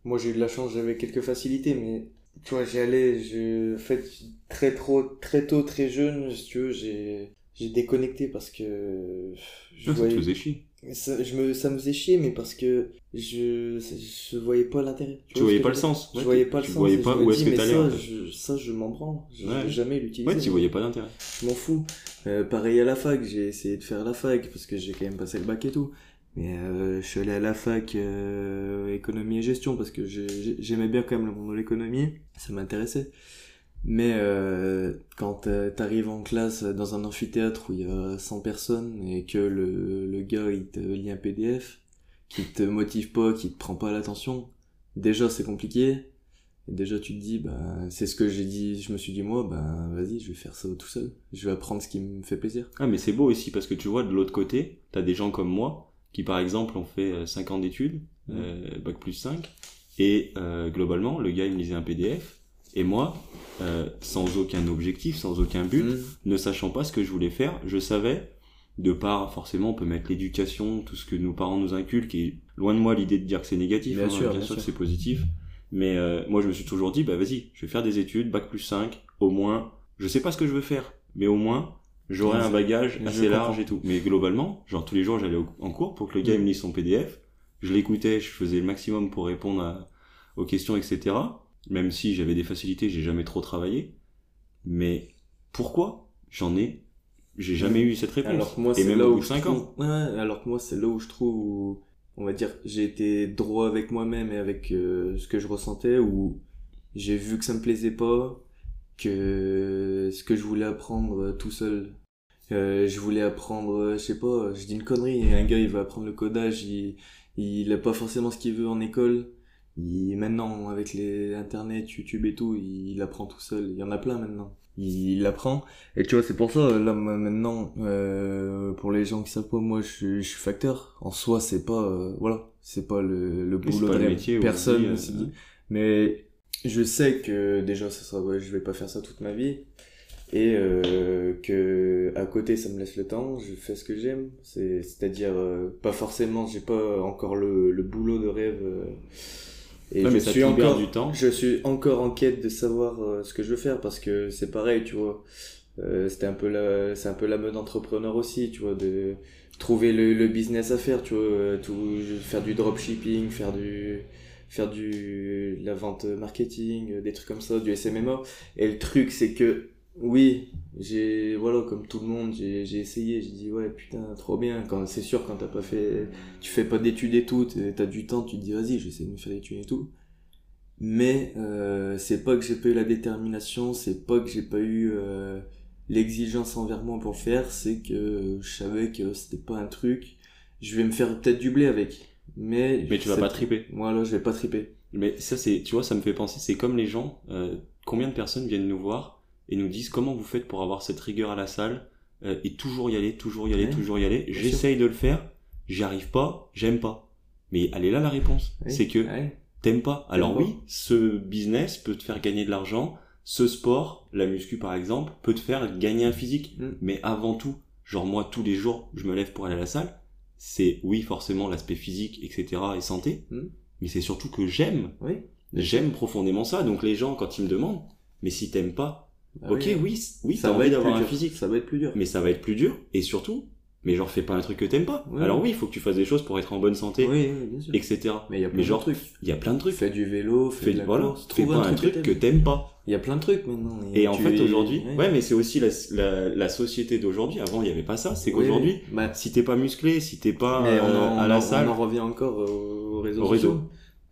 moi j'ai eu de la chance, j'avais quelques facilités, mais tu vois, j'y allais, je, fait, très trop, très tôt, très jeune, si tu veux, j'ai, j'ai déconnecté parce que je Ça te voyais, faisait chier. ça, je me, ça me faisait chier, mais parce que je, je voyais pas l'intérêt. Tu vois voyais pas le je sens. Je Ouais, voyais tu- pas le tu sens. voyais pas je où est-ce que t'allais, ça, je- ça, je m'en branle. Je Ouais. vais jamais l'utiliser. Ouais, tu voyais pas d'intérêt. Je m'en fous. Euh, pareil à la fac, j'ai essayé de faire la fac parce que j'ai quand même passé le bac et tout. Mais euh, je suis allé à la fac euh, économie et gestion parce que j'ai- j'ai- j'aimais bien quand même le monde de l'économie, ça m'intéressait. Mais euh, quand euh, t'arrives en classe dans un amphithéâtre où il y a 100 personnes et que le, le gars il te lit un PDF, qui te motive pas, qui te prend pas l'attention, déjà c'est compliqué. Déjà tu te dis, bah, c'est ce que j'ai dit, je me suis dit moi, bah vas-y, je vais faire ça tout seul. Je vais apprendre ce qui me fait plaisir. Ah, mais c'est beau aussi parce que tu vois, de l'autre côté, t'as des gens comme moi qui, par exemple, ont fait 5 ans d'études, Mhm. euh, bac plus 5, et euh, globalement, le gars, il me lisait un PDF, et moi, euh, sans aucun objectif, sans aucun but, Mmh. ne sachant pas ce que je voulais faire, je savais, de part, forcément, on peut mettre l'éducation, tout ce que nos parents nous inculquent, et loin de moi l'idée de dire que c'est négatif, Bien hein, sûr, bien, bien sûr que c'est positif, mais euh, moi je me suis toujours dit, bah vas-y, je vais faire des études, bac plus 5, au moins, je sais pas ce que je veux faire, mais au moins, j'aurai Ouais, un bagage assez large et tout. Mais globalement, genre tous les jours j'allais en cours pour que le gars me lise son PDF, je l'écoutais, je faisais le maximum pour répondre à- aux questions, etc. Même si j'avais des facilités, j'ai jamais trop travaillé. Mais pourquoi J'en ai, j'ai jamais eu cette réponse. Alors que moi, et même là au où bout de je 5 trouve... ans. Ouais, alors que moi, c'est là où je trouve on va dire, j'ai été droit avec moi-même et avec euh, ce que je ressentais, où j'ai vu que ça me plaisait pas, que ce que je voulais apprendre euh, tout seul, euh, je voulais apprendre, euh, je sais pas, je dis une connerie, un gars il va apprendre le codage, il, il a pas forcément ce qu'il veut en école. Il, maintenant, avec les internet, YouTube et tout, il, apprend tout seul. Il y en a plein maintenant. Il, il apprend. Et tu vois, c'est pour ça, là, maintenant, euh, pour les gens qui savent pas, moi, je, suis- je suis facteur. En soi, c'est pas, euh, voilà, c'est pas le, le boulot de métier Personne euh, dit. Mais je sais que déjà, ça sera, ouais, je vais pas faire ça toute ma vie. Et euh, que à côté, ça me laisse le temps. Je fais ce que j'aime. C'est, c'est-à-dire, euh, pas forcément, j'ai pas encore le, le boulot de rêve. euh, et Ouais, je suis encore, du temps. je suis encore en quête de savoir euh, ce que je veux faire parce que c'est pareil, tu vois. Euh, c'était un peu la, c'est un peu la mode entrepreneur aussi, tu vois, de trouver le, le business à faire, tu vois, euh, tout, faire du dropshipping, faire du, faire du, la vente marketing, euh, des trucs comme ça, du SMMA. Et le truc, c'est que, oui, j'ai, voilà, comme tout le monde, j'ai, essayé, j'ai dit, ouais, putain, trop bien. Quand, c'est sûr, quand t'as pas fait, tu fais pas d'études et tout, t'as du temps, tu te dis, vas-y, je vais essayer de me faire des études et tout. Mais, euh, c'est pas que j'ai pas eu la détermination, c'est pas que j'ai pas eu, euh, l'exigence envers moi pour le faire, c'est que je savais que c'était pas un truc, je vais me faire peut-être du blé avec. Mais, Mais tu vas pas triper. Voilà, je vais pas triper. Mais ça, c'est, tu vois, ça me fait penser, c'est comme les gens, euh, combien de personnes viennent nous voir et nous disent comment vous faites pour avoir cette rigueur à la salle euh, et toujours y aller, toujours y aller, Ouais, toujours y aller. J'essaye de le faire, j'y arrive pas, j'aime pas. Mais elle est là la réponse. C'est que ouais. t'aimes pas. Alors pas. oui, ce business peut te faire gagner de l'argent, ce sport, la muscu par exemple, peut te faire gagner un physique. Mm. Mais avant tout, genre moi tous les jours, je me lève pour aller à la salle. C'est oui forcément l'aspect physique, etc. et santé. Mm. Mais c'est surtout que j'aime. Oui. J'aime profondément ça. Donc les gens quand ils me demandent, mais si t'aimes pas, Ah ok oui. oui, ça va envie être d'avoir plus un physique, Ça va être plus dur. mais ça va être plus dur. Et surtout, mais genre fais pas un truc que t'aimes pas. Alors oui, il faut que tu fasses des choses pour être en bonne santé, Oui, oui, bien sûr. etc. Mais il y a plein Mais de genre, trucs. il y a plein de trucs. Fais du vélo, fais Fais, de la voilà, course, fais trouve pas un truc que t'aimes pas. Il y a plein de trucs maintenant. Et en tu fait, es- aujourd'hui, ouais. ouais, mais c'est aussi la, la, la société d'aujourd'hui. Avant, il y avait pas ça. C'est qu'aujourd'hui, oui. Bah, si t'es pas musclé, si t'es pas mais on euh, en, à on la en- salle, on en revient encore aux réseaux Au réseau.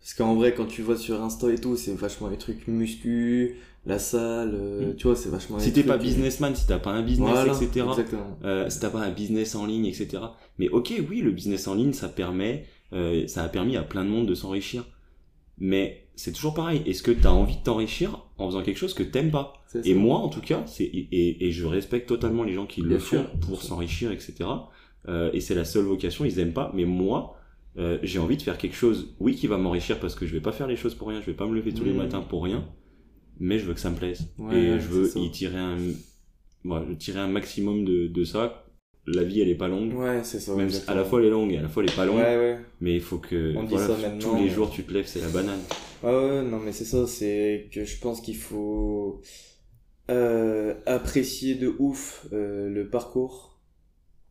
Parce qu'en vrai, quand tu vois sur Insta et tout, c'est vachement les trucs muscu, la salle, euh, Mm. tu vois, c'est vachement si t'es pas euh, businessman, si t'as pas un business, voilà, etc. Euh, si t'as pas un business en ligne, etc. Mais ok, oui, le business en ligne, ça permet, euh, ça a permis à plein de monde de s'enrichir. Mais c'est toujours pareil. Est-ce que t'as envie de t'enrichir en faisant quelque chose que t'aimes pas Et moi, en tout cas, c'est et, je respecte totalement les gens qui le font sûr, pour s'enrichir, etc. Euh, et c'est la seule vocation. Ils aiment pas, mais moi, euh, j'ai envie de faire quelque chose, oui, qui va m'enrichir parce que je vais pas faire les choses pour rien. Je vais pas me lever tous les Mhm. matins pour rien. Mais je veux que ça me plaise Ouais, et ouais, je veux y tirer un, je tirer un maximum de, de ça. La vie elle est pas longue. Ouais, c'est ça. Même à la fois elle est longue et à la fois elle est pas longue. Ouais, ouais. Mais il faut que On dit ça tous les mais- jours tu te lèves, c'est la banane. Ah ouais, non, mais c'est ça, c'est que je pense qu'il faut euh, apprécier de ouf euh, le parcours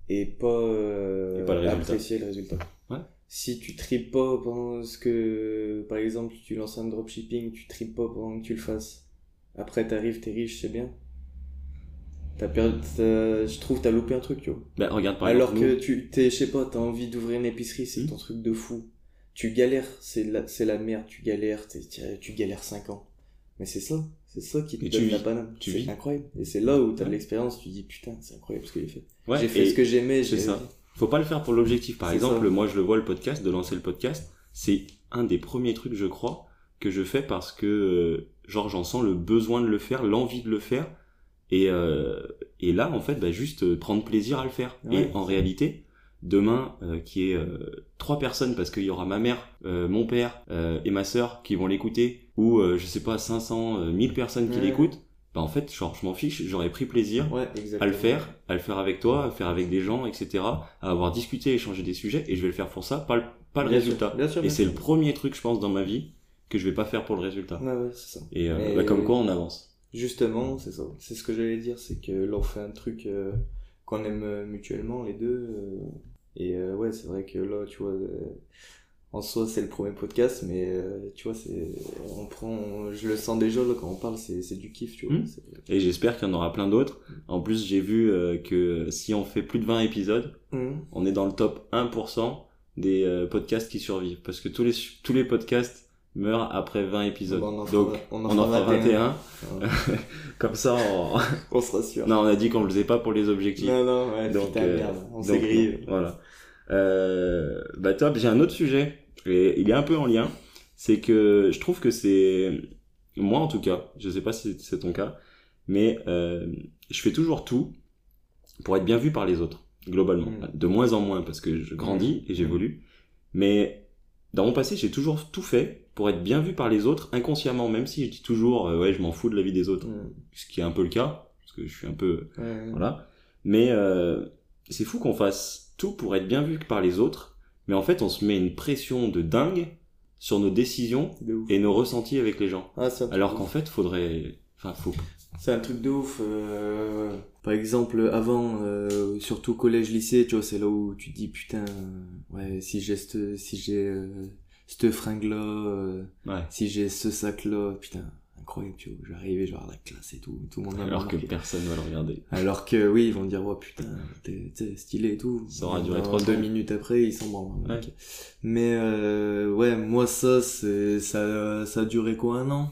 et pas, euh, Et pas le résultat. apprécier le résultat. Ouais. Si tu tripes pas pendant ce que, par exemple, tu lances un dropshipping, tu tripes pas pendant que tu le fasses. Après, t'arrives, t'es riche, c'est bien. T'as perdu, je trouve, t'as loupé un truc, tu vois. Bah, regarde par Alors exemple, que nous, tu, t'es, je sais pas, t'as envie d'ouvrir une épicerie, c'est Hmm. ton truc de fou. Tu galères, c'est la, c'est la merde, tu galères, t'es- tu, galères 5 ans. Mais c'est ça, c'est ça qui te Et donne tu la banane. tu C'est incroyable. Et c'est là où t'as de l'expérience, tu dis putain, c'est incroyable ce que j'ai fait. ouais, j'ai fait ce que j'aimais, c'est j'ai ça. Faut pas le faire pour l'objectif. Par exemple, ça. moi je le vois le podcast, de lancer le podcast, c'est un des premiers trucs, je crois, que je fais parce que euh, genre j'en sens le besoin de le faire, l'envie de le faire. Et, euh, et là, en fait, bah, juste euh, prendre plaisir à le faire. Ouais. Et en réalité, demain, euh, qui est euh, trois personnes, parce qu'il y aura ma mère, euh, mon père euh, et ma sœur qui vont l'écouter, ou euh, je sais pas, 500, euh, 1000 personnes qui Ouais. l'écoutent, bah en fait, genre, je m'en fiche, j'aurais pris plaisir Ouais, à le faire, à le faire avec toi, à le faire avec des gens, etc., à avoir discuté, échangé des sujets, et je vais le faire pour ça, pas le, pas le Bien résultat. sûr, bien sûr, Et c'est le premier truc, je pense, dans ma vie, que je vais pas faire pour le résultat. Ouais, ça. Et euh, Mais- bah, comme quoi, on avance. Justement, c'est ça. C'est ce que j'allais dire, c'est que là on fait un truc euh, qu'on aime euh, mutuellement les deux. euh, et euh, ouais, c'est vrai que là, tu vois, euh, en soi c'est le premier podcast, mais euh, tu vois, c'est, on prend, je le sens déjà là quand on parle, c'est, c'est du kiff, tu vois. Hmm. Et j'espère qu'il y en aura plein d'autres. En plus, j'ai vu euh, que si on fait plus de 20 épisodes, Hmm. on est dans le top 1% des podcasts qui survivent. Parce que tous les, tous les podcasts meurent après 20 épisodes. Bon, on en fera- Donc, on on en fera fera 21. 21. Comme ça, on... On se rassure. non, on a dit qu'on le faisait pas pour les objectifs. non, non, ouais, Donc, putain, euh, merde, on donc, s'est grillé. Voilà. Euh, bah top, j'ai un autre sujet, et il est un peu en lien, c'est que je trouve que c'est, moi en tout cas, je sais pas si c'est ton cas, mais euh, je fais toujours tout pour être bien vu par les autres, globalement. Mm. De moins en moins, parce que je grandis et j'évolue, mais dans mon passé, j'ai toujours tout fait pour être bien vu par les autres, inconsciemment, même si je dis toujours, euh, ouais, je m'en fous de la vie des autres, Hmm. ce qui est un peu le cas, parce que je suis un peu voilà. Mais euh, c'est fou qu'on fasse tout pour être bien vu par les autres, mais en fait on se met une pression de dingue sur nos décisions et nos ressentis avec les gens. Ah, Alors qu'en fait faudrait, enfin faut. C'est un truc de ouf. euh, Par exemple, avant, euh, surtout collège, lycée, tu vois, c'est là où tu te dis putain, ouais, si j'ai si j'ai euh, cette fringue-là, euh, Ouais. si j'ai ce sac-là, putain, incroyable, tu vois, j'arrivais genre à la classe et tout, tout le monde Alors que remarqué. personne va le regarder. Alors que oui, ils vont dire, oh putain, t'es stylé et tout. Ça aura duré trois Deux minutes après, ils s'en branlent. Ouais. Ok. Mais euh, ouais, moi ça, c'est ça, ça a duré quoi un an?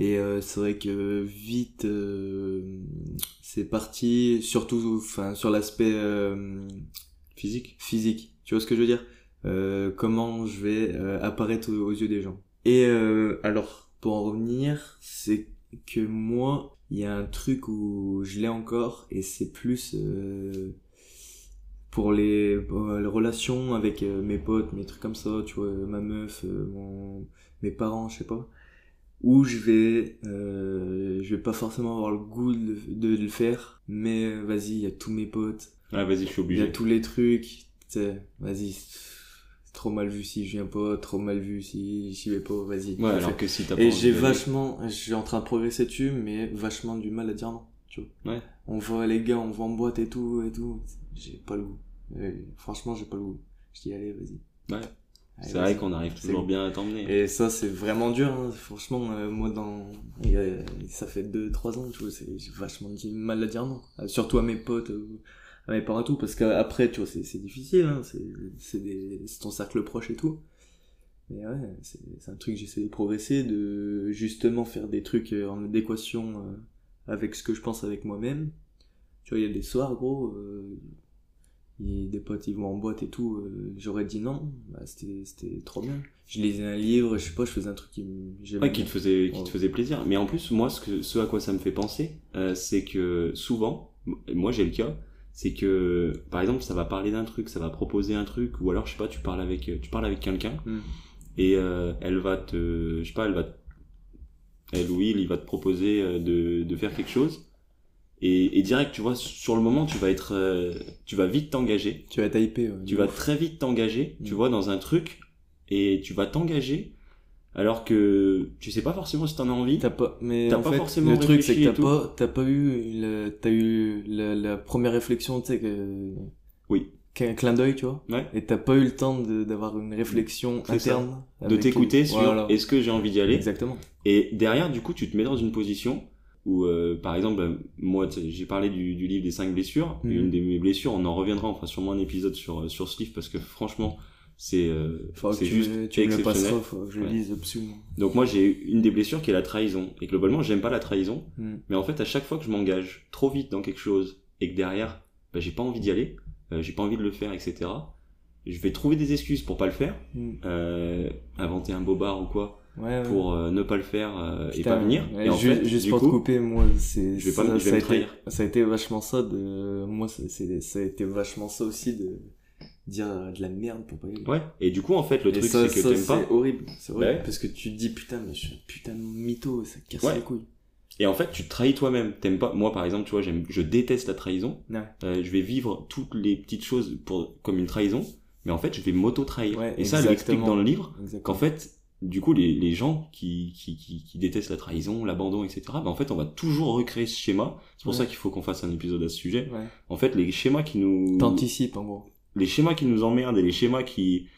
Et euh, c'est vrai que vite, euh, c'est parti, surtout, enfin, sur l'aspect euh, Physique. physique. Tu vois ce que je veux dire? Comment je vais euh, apparaître aux, aux yeux des gens. Et euh, alors, pour en revenir, c'est que moi, il y a un truc où je l'ai encore, et c'est plus euh, pour les, euh, les relations avec euh, mes potes, mes trucs comme ça, tu vois, ma meuf, euh, mon, mes parents, je sais pas, où je vais, euh, je vais pas forcément avoir le goût de, de le faire, mais euh, vas-y, il y a tous mes potes, Ah vas-y, je suis il y a obligé. tous les trucs, tu sais, vas-y, trop mal vu si je viens pas, trop mal vu si j'y vais pas, vas-y. Ouais, alors que si t'as pas Et j'ai vachement, je suis en train de progresser dessus, mais vachement du mal à dire non, tu vois. Ouais. On voit les gars, on va en boîte et tout, et tout, j'ai pas le goût. Et franchement, j'ai pas le goût. Je dis, allez, vas-y. Ouais. C'est vrai qu'on arrive toujours bien à t'emmener. Et ça, c'est vraiment dur, hein. franchement, euh, moi, dans, ça fait 2-3 ans, tu vois, j'ai vachement du mal à dire non. Euh, Surtout à mes potes, euh, à mes parents et tout, parce qu'après, tu vois, c'est, c'est difficile, hein, c'est, c'est des, c'est ton cercle proche et tout. Mais ouais, c'est, c'est un truc que j'essaie de progresser, de justement faire des trucs euh, en adéquation euh, avec ce que je pense avec moi-même. Tu vois, il y a des soirs, gros, euh, a des potes, ils vont en boîte et tout, euh, j'aurais dit non, bah, c'était, c'était trop bien. Je lisais un livre, je sais pas, je faisais un truc qui me, Ouais, qui te faisait, qui te faisait plaisir. Mais en plus, moi, ce, que, ce à quoi ça me fait penser, euh, c'est que souvent, moi j'ai le cas, c'est que, par exemple, ça va parler d'un truc, ça va proposer un truc, ou alors, je sais pas, tu parles avec, tu parles avec quelqu'un, Hmm. et euh, elle va te, je sais pas, elle va, te- elle ou il, il va te proposer euh, de, de faire quelque chose, et, et direct, tu vois, sur le moment, tu vas être, euh, tu vas vite t'engager. Tu vas être hypé. ouais, Tu vas ouf. très vite t'engager, tu Mm. vois, dans un truc, et tu vas t'engager, alors que tu sais pas forcément si t'en as envie. T'as pas, mais T'as en pas fait, forcément le truc c'est que t'as pas, t'as pas eu, le, t'as eu la, la première réflexion, tu sais que. Oui. Qu'un clin d'œil, tu vois. Ouais. Et t'as pas eu le temps de- d'avoir une réflexion C'est interne. De t'écouter sur Voilà. est-ce que j'ai envie d'y aller. Exactement. Et derrière, du coup, tu te mets dans une position où, euh, par exemple, euh, moi, j'ai parlé du, du livre des cinq blessures. Mhm. Une de mes blessures, on en reviendra, on fera sûrement un épisode sur, euh, sur ce livre parce que franchement, c'est euh, juste me- tu me le passeras, faut que je le lise absolument. Donc moi, j'ai une des blessures qui est la trahison. Et globalement, j'aime pas la trahison. Mm. Mais en fait, à chaque fois que je m'engage trop vite dans quelque chose et que derrière, bah, j'ai pas envie d'y aller, euh, j'ai pas envie de le faire, etc. Je vais trouver des excuses pour pas le faire, Mm. euh, inventer un bobard ou quoi Ouais, ouais. pour ne pas le faire et pas venir. ouais, et en ju- fait, juste du pour coup, te couper, moi, c'est, je vais pas ça, je vais ça a été, ça a été vachement ça de, moi, c'est- ça a été vachement ça aussi de dire de la merde pour pas y aller. Ouais. Et du coup, en fait, le Et truc, c'est que t'aimes pas. C'est horrible, c'est horrible. Ouais. Parce que tu te dis, putain, mais je suis un putain de mytho, ça casse Ouais. les couilles. Et en fait, tu trahis toi-même. T'aimes pas. Moi, par exemple, tu vois, j'aime, je déteste la trahison. Ouais. Euh, je vais vivre toutes les petites choses pour comme une trahison, mais en fait, je vais m'auto-trahir. Et ça, elle explique dans le livre qu'en fait, du coup, les, les gens qui, qui, qui, qui détestent la trahison, l'abandon, etc., bah, en fait, on va toujours recréer ce schéma. C'est pour Ouais. ça qu'il faut qu'on fasse un épisode à ce sujet. Ouais. En fait, les schémas qui nous, T'anticipes, en gros. Les schémas qui nous emmerdent et les schémas qui,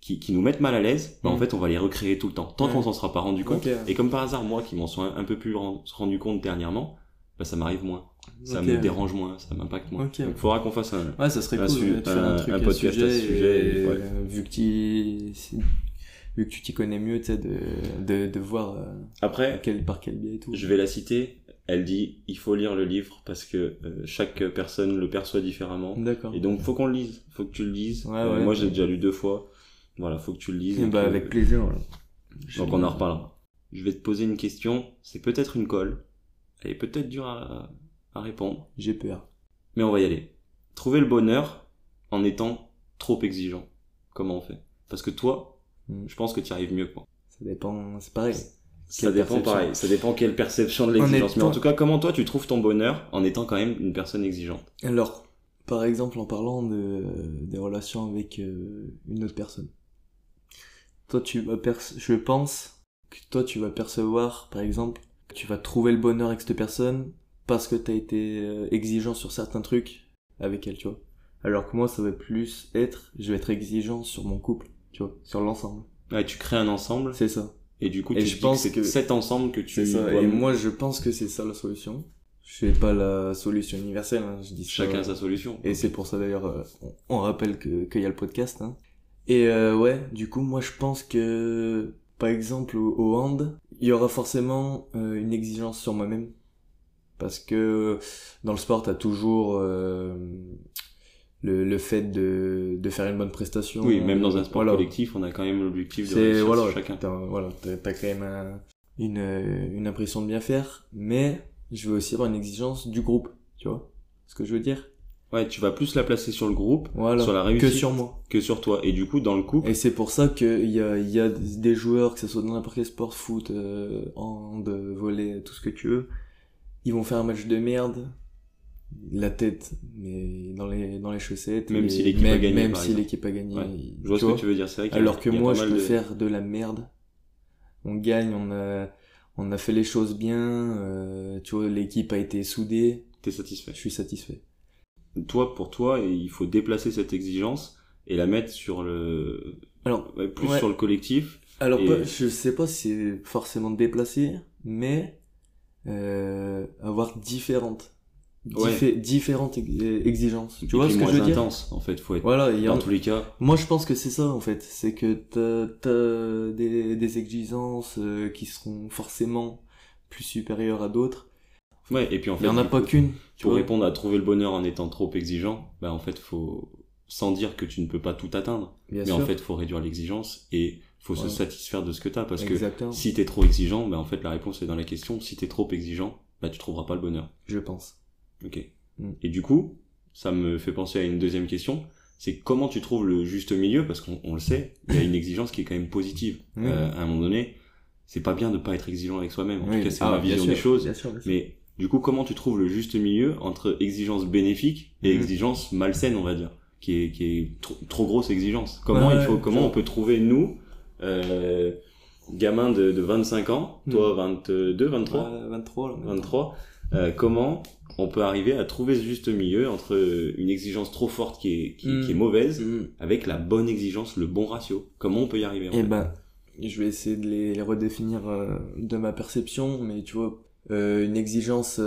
qui, qui nous mettent mal à l'aise, bah, en Mm. fait, on va les recréer tout le temps, tant Ouais. qu'on s'en sera pas rendu compte. Et comme par hasard, moi, qui m'en suis un, un peu plus ren- rendu compte dernièrement, bah, ça m'arrive moins. Ça me dérange moins, ça m'impacte moins. Donc, faudra qu'on fasse un, Ouais, ça serait un cool faire un- truc un podcast à ce sujet. sujet, et, ouais. euh, vu que tu, vu que tu t'y connais mieux, tu sais, de, de, de voir euh, Après, quel, par quel biais et tout. je vais la citer. Elle dit, il faut lire le livre parce que euh, chaque personne le perçoit différemment. D'accord. Et donc, faut qu'on le lise. Faut que tu le lises. Ouais, Euh, ouais. moi, j'ai déjà lu deux fois. Voilà, faut que tu le lises. Eh et bah, que- avec plaisir. voilà. Donc on en reparlera. Je vais te poser une question, c'est peut-être une colle, elle est peut-être dure à, à répondre, J'ai peur. mais on va y aller. Trouver le bonheur en étant trop exigeant, comment on fait? Parce que toi, Mm. je pense que tu y arrives mieux que moi. Ça dépend, c'est pareil. Ça dépend perception. pareil, ça dépend quelle perception de l'exigence. Mais en étant- tout cas, comment toi tu trouves ton bonheur en étant quand même une personne exigeante Alors, par exemple, en parlant de, des relations avec euh, une autre personne. Toi, tu vas je pense que toi, tu vas percevoir, par exemple, tu vas trouver le bonheur avec cette personne parce que t'as été euh, exigeant sur certains trucs avec elle, tu vois. Alors que moi, ça va plus être, je vais être exigeant sur mon couple, tu vois, sur l'ensemble. Ouais, tu crées un ensemble, C'est ça. Et du coup Et tu je dis pense que c'est cet ensemble que tu ça. dois- Et moi, je pense que c'est ça la solution. Je fais pas la solution universelle, hein, je dis ça. Chacun sa solution. Et c'est pour ça d'ailleurs, euh, on, on rappelle que qu'il y a le podcast. Hein. Et euh, ouais, du coup, moi je pense que, par exemple, au, au hand, il y aura forcément euh, une exigence sur moi-même. Parce que dans le sport, t'as toujours euh, le, le fait de, de faire une bonne prestation. Oui, même dans un sport Voilà. collectif, on a quand même l'objectif de réussir voilà, sur chacun. t'as, voilà, t'as, quand même un- une euh, une impression de bien faire, mais je veux aussi avoir une exigence du groupe, tu vois ce que je veux dire Ouais, tu vas plus la placer sur le groupe Voilà, sur la que réussite sur moi. que sur toi. Et du coup, dans le couple, Et c'est pour ça qu'il y a il y a des des joueurs, que ce soit dans n'importe quel sport, foot, euh, hand, volley, tout ce que tu veux, ils vont faire un match de merde. La tête, mais dans les dans les chaussettes. Même et si l'équipe a gagné, Même si l'équipe a gagné. Ouais, il- je vois tu ce que tu veux dire. C'est vrai qu'il y a- Alors que moi, je peux de- faire de la merde. On gagne, on a, on a fait les choses bien, euh, tu vois, l'équipe a été soudée, T'es satisfait. je suis satisfait. Toi, pour toi, il faut déplacer cette exigence et la mettre sur le, Alors, plus Ouais. sur le collectif. alors Et- pas- je sais pas si c'est forcément déplacé, mais euh, avoir différentes, Ouais. diffé- différentes ex- exigences. Tu Et vois ce que je veux dire intense, en fait. Faut être, Voilà, il y dans en- tous les cas. Moi, je pense que c'est ça, en fait. C'est que t'as, t'as des, des exigences euh, qui seront forcément plus supérieures à d'autres. Ouais, et puis en fait. Il y en a pas qu'une. Pour répondre à trouver le bonheur en étant trop exigeant, bah, en fait, faut, sans dire que tu ne peux pas tout atteindre. Bien mais sûr. en fait, faut réduire l'exigence et faut se satisfaire de ce que t'as parce que si t'es trop exigeant, bah, en fait, la réponse est dans la question. Si t'es trop exigeant, bah, tu trouveras pas le bonheur. Je pense. Ok. Mm. Et du coup, ça me fait penser à une deuxième question. C'est comment tu trouves le juste milieu? Parce qu'on on le sait, il y a une exigence qui est quand même positive. Oui. Euh, à un moment donné, c'est pas bien de pas être exigeant avec soi-même. En Oui. tout cas, c'est Ah, ma bien vision sûr, des choses. bien sûr, bien sûr. Mais Du coup, comment tu trouves le juste milieu entre exigence bénéfique et Mhm. exigence malsaine, on va dire, qui est, qui est trop, trop grosse exigence? Comment Ouais, il faut, comment on peut trouver nous, euh, gamins de, de 25 ans, Mhm. toi 22, 23, Ouais, 23 là. maintenant. 23, euh, comment on peut arriver à trouver ce juste milieu entre une exigence trop forte qui est, qui, qui est mauvaise Mhm. avec la bonne exigence, le bon ratio? Comment on peut y arriver en Eh fait? ben, je vais essayer de les, les redéfinir euh, de ma perception, mais tu vois, euh, une exigence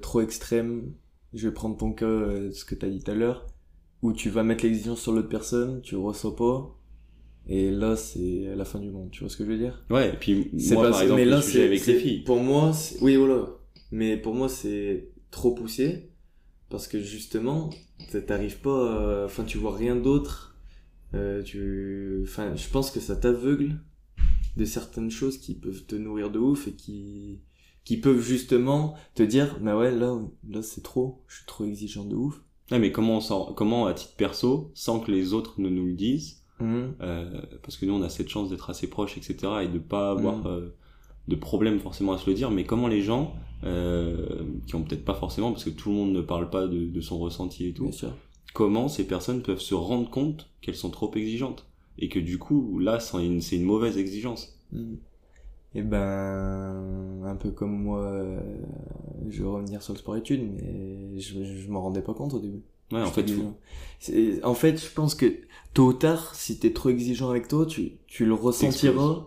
trop extrême, je vais prendre ton cas, ce que tu as dit tout à l'heure, où tu vas mettre l'exigence sur l'autre personne, tu ressens pas, et là c'est la fin du monde, tu vois ce que je veux dire? Ouais, et puis moi pas- par exemple, mais là, le sujet avec les filles. Pour moi, oui voilà, mais pour moi c'est trop poussé, parce que justement, t'a- t'arrives pas, à- enfin tu vois rien d'autre, euh, tu, enfin je pense que ça t'aveugle de certaines choses qui peuvent te nourrir de ouf et qui qui peuvent justement te dire bah ouais là là c'est trop je suis trop exigeant de ouf Ouais, mais comment on comment à titre perso, sans que les autres ne nous le disent, Mhm. euh, parce que nous on a cette chance d'être assez proches, etc., et de pas avoir Mhm. euh, de problème forcément à se le dire, mais comment les gens, euh, qui ont peut-être pas forcément, parce que tout le monde ne parle pas de, de son ressenti et tout, bien sûr. Comment ces personnes peuvent se rendre compte qu'elles sont trop exigeantes, et que du coup, là, c'est une, mauvaise exigence. Mhm. et ben un peu comme moi euh, je vais revenir sur le sport études mais je je m'en rendais pas compte au début. Ouais, en fait, en fait je pense que tôt ou tard si t'es trop exigeant avec toi tu tu le ressentiras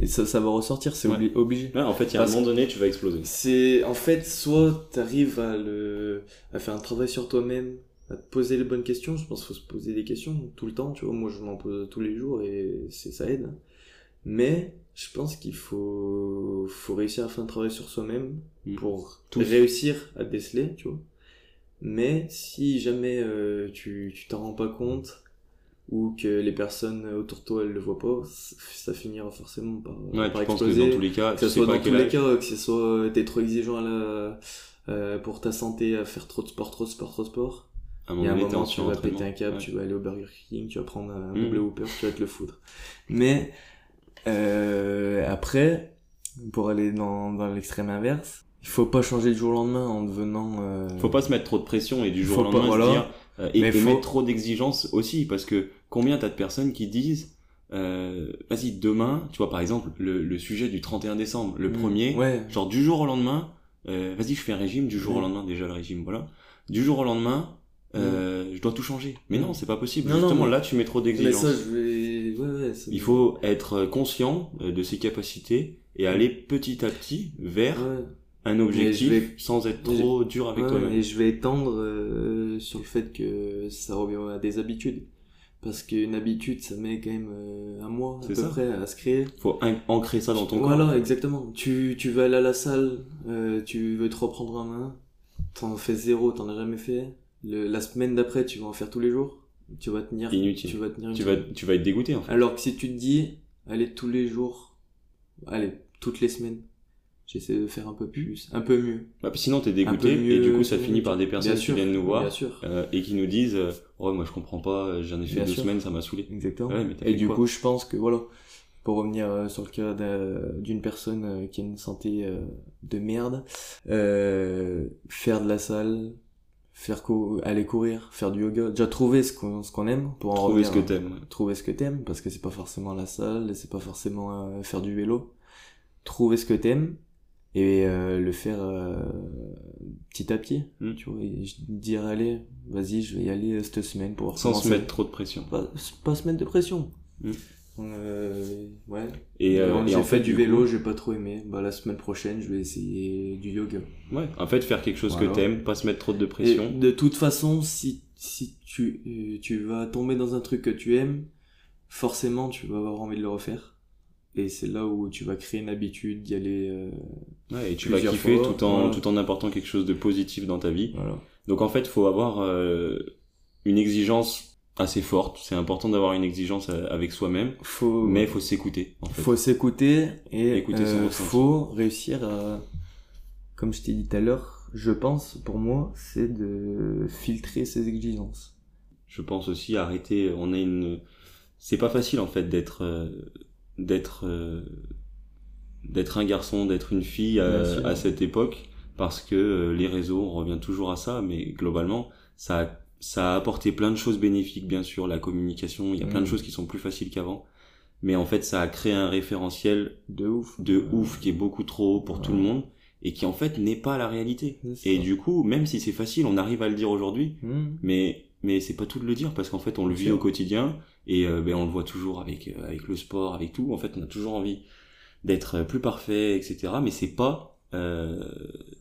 et ça ça va ressortir c'est Ouais. obli- obligé ouais, en fait, il y a un moment donné, tu vas exploser. C'est en fait soit t'arrives à le à faire un travail sur toi-même, à te poser les bonnes questions. Je pense qu'il faut se poser des questions tout le temps. Tu vois, moi je m'en pose tous les jours et c'est ça aide. Mais je pense qu'il faut faut réussir à faire un travail sur soi-même Mm. pour Tous. réussir à déceler, tu vois. Mais si jamais euh, tu tu t'en rends pas compte ou que les personnes autour de toi elles le voient pas, ça finira forcément par, Ouais, par tu penses que exploser dans tous les cas, que ce soit à dans tous les cas, que ce soit t'es trop exigeant à la, euh, pour ta santé à faire trop de sport, trop de sport, trop de sport. À un moment un donné, t'es moment en tu vas péter un câble, Ouais. tu vas aller au Burger King, tu vas prendre un Mhm. double Whopper, tu vas te le foutre. Mais euh, après, pour aller dans, dans l'extrême inverse, il faut pas changer du jour au lendemain en devenant. Euh... Faut pas se mettre trop de pression et du jour au lendemain pas, voilà. se dire euh, et, Mais et faut- mettre trop d'exigences aussi parce que combien t'as de personnes qui disent euh, vas-y demain tu vois par exemple le, le sujet du 31 décembre le Mm. premier Ouais. genre du jour au lendemain euh, vas-y je fais un régime du jour au lendemain déjà le régime voilà du jour au lendemain euh, je dois tout changer mais non c'est pas possible Non, non, justement mais- là tu mets trop je vais. Ouais, ouais. il faut être conscient euh, de ses capacités et aller petit à petit vers un je objectif vais- sans être trop dur avec Ouais, toi-même et je vais étendre euh, sur le fait que ça revient à des habitudes. Parce qu'une habitude, ça met quand même euh, un mois à peu ça. près à se créer. faut ancrer ça dans ton voilà, corps exactement. Tu, tu vas aller à la salle, euh, tu veux te reprendre en main, t'en fais zéro, t'en as jamais fait. Le, la semaine d'après, tu vas en faire tous les jours. Tu vas tenir. Inutile. Tu vas tenir une tu vas tu vas être dégoûté en fait Alors que si tu te dis, allez tous les jours, allez toutes les semaines, j'essaie de faire un peu plus, un peu mieux. Bah, sinon t'es dégoûté peu et du mieux, coup ça mieux, finit par des personnes qui viennent nous voir Bien sûr. euh, et qui nous disent euh, oh moi je comprends pas euh, j'en ai fait Bien deux sûr. semaines ça m'a saoulé Exactement. Ouais, et du coup, je pense que voilà, pour revenir euh, sur le cas d'un- d'une personne euh, qui a une santé euh, de merde, euh, faire de la salle, faire cou- aller courir, faire du yoga, déjà trouver ce qu'on ce qu'on aime pour en trouver ce que t'aimes ouais. trouver ce que t'aimes parce que c'est pas forcément la salle, c'est pas forcément euh, faire du vélo. Trouver ce que t'aimes et euh, le faire euh, petit à petit, Mm. tu vois, et dire allez, vas-y, je vais y aller euh, cette semaine pour sans se commencer mettre trop de pression pas, pas se mettre de pression. Mm. Euh, ouais. et, j'ai en fait, fait du coup- vélo, j'ai pas trop aimé. Bah la semaine prochaine, je vais essayer du yoga. ouais en fait faire quelque chose Voilà. que t'aimes pas se mettre trop de Et pression de toute façon, si si tu tu vas tomber dans un truc que tu aimes, forcément tu vas avoir envie de le refaire. Et c'est là où tu vas créer une habitude d'y aller. euh, ouais, et tu vas kiffer fois, tout en voilà. tout en apportant quelque chose de positif dans ta vie voilà. donc en fait faut avoir euh, une exigence assez forte c'est important d'avoir une exigence euh, avec soi-même Faut mais faut s'écouter en fait faut s'écouter et Écouter euh, faut réussir à comme je t'ai dit tout à l'heure je pense pour moi c'est de filtrer ses exigences je pense aussi arrêter on a une c'est pas facile en fait d'être d'être euh, d'être un garçon d'être une fille à, à cette époque parce que euh, les réseaux, on revient toujours à ça, mais globalement, ça a, ça a apporté plein de choses bénéfiques, bien sûr, la communication, il y a plein de Mm. choses qui sont plus faciles qu'avant, mais en fait, ça a créé un référentiel De ouf. de ouf qui est beaucoup trop haut pour Ouais. tout le monde et qui en fait n'est pas la réalité. Et du coup, même si c'est facile, on arrive à le dire aujourd'hui, Mhm. mais mais c'est pas tout de le dire parce qu'en fait on le vit au quotidien et euh, ben on le voit toujours avec euh, avec le sport avec tout en fait on a toujours envie d'être plus parfait etc mais c'est pas euh,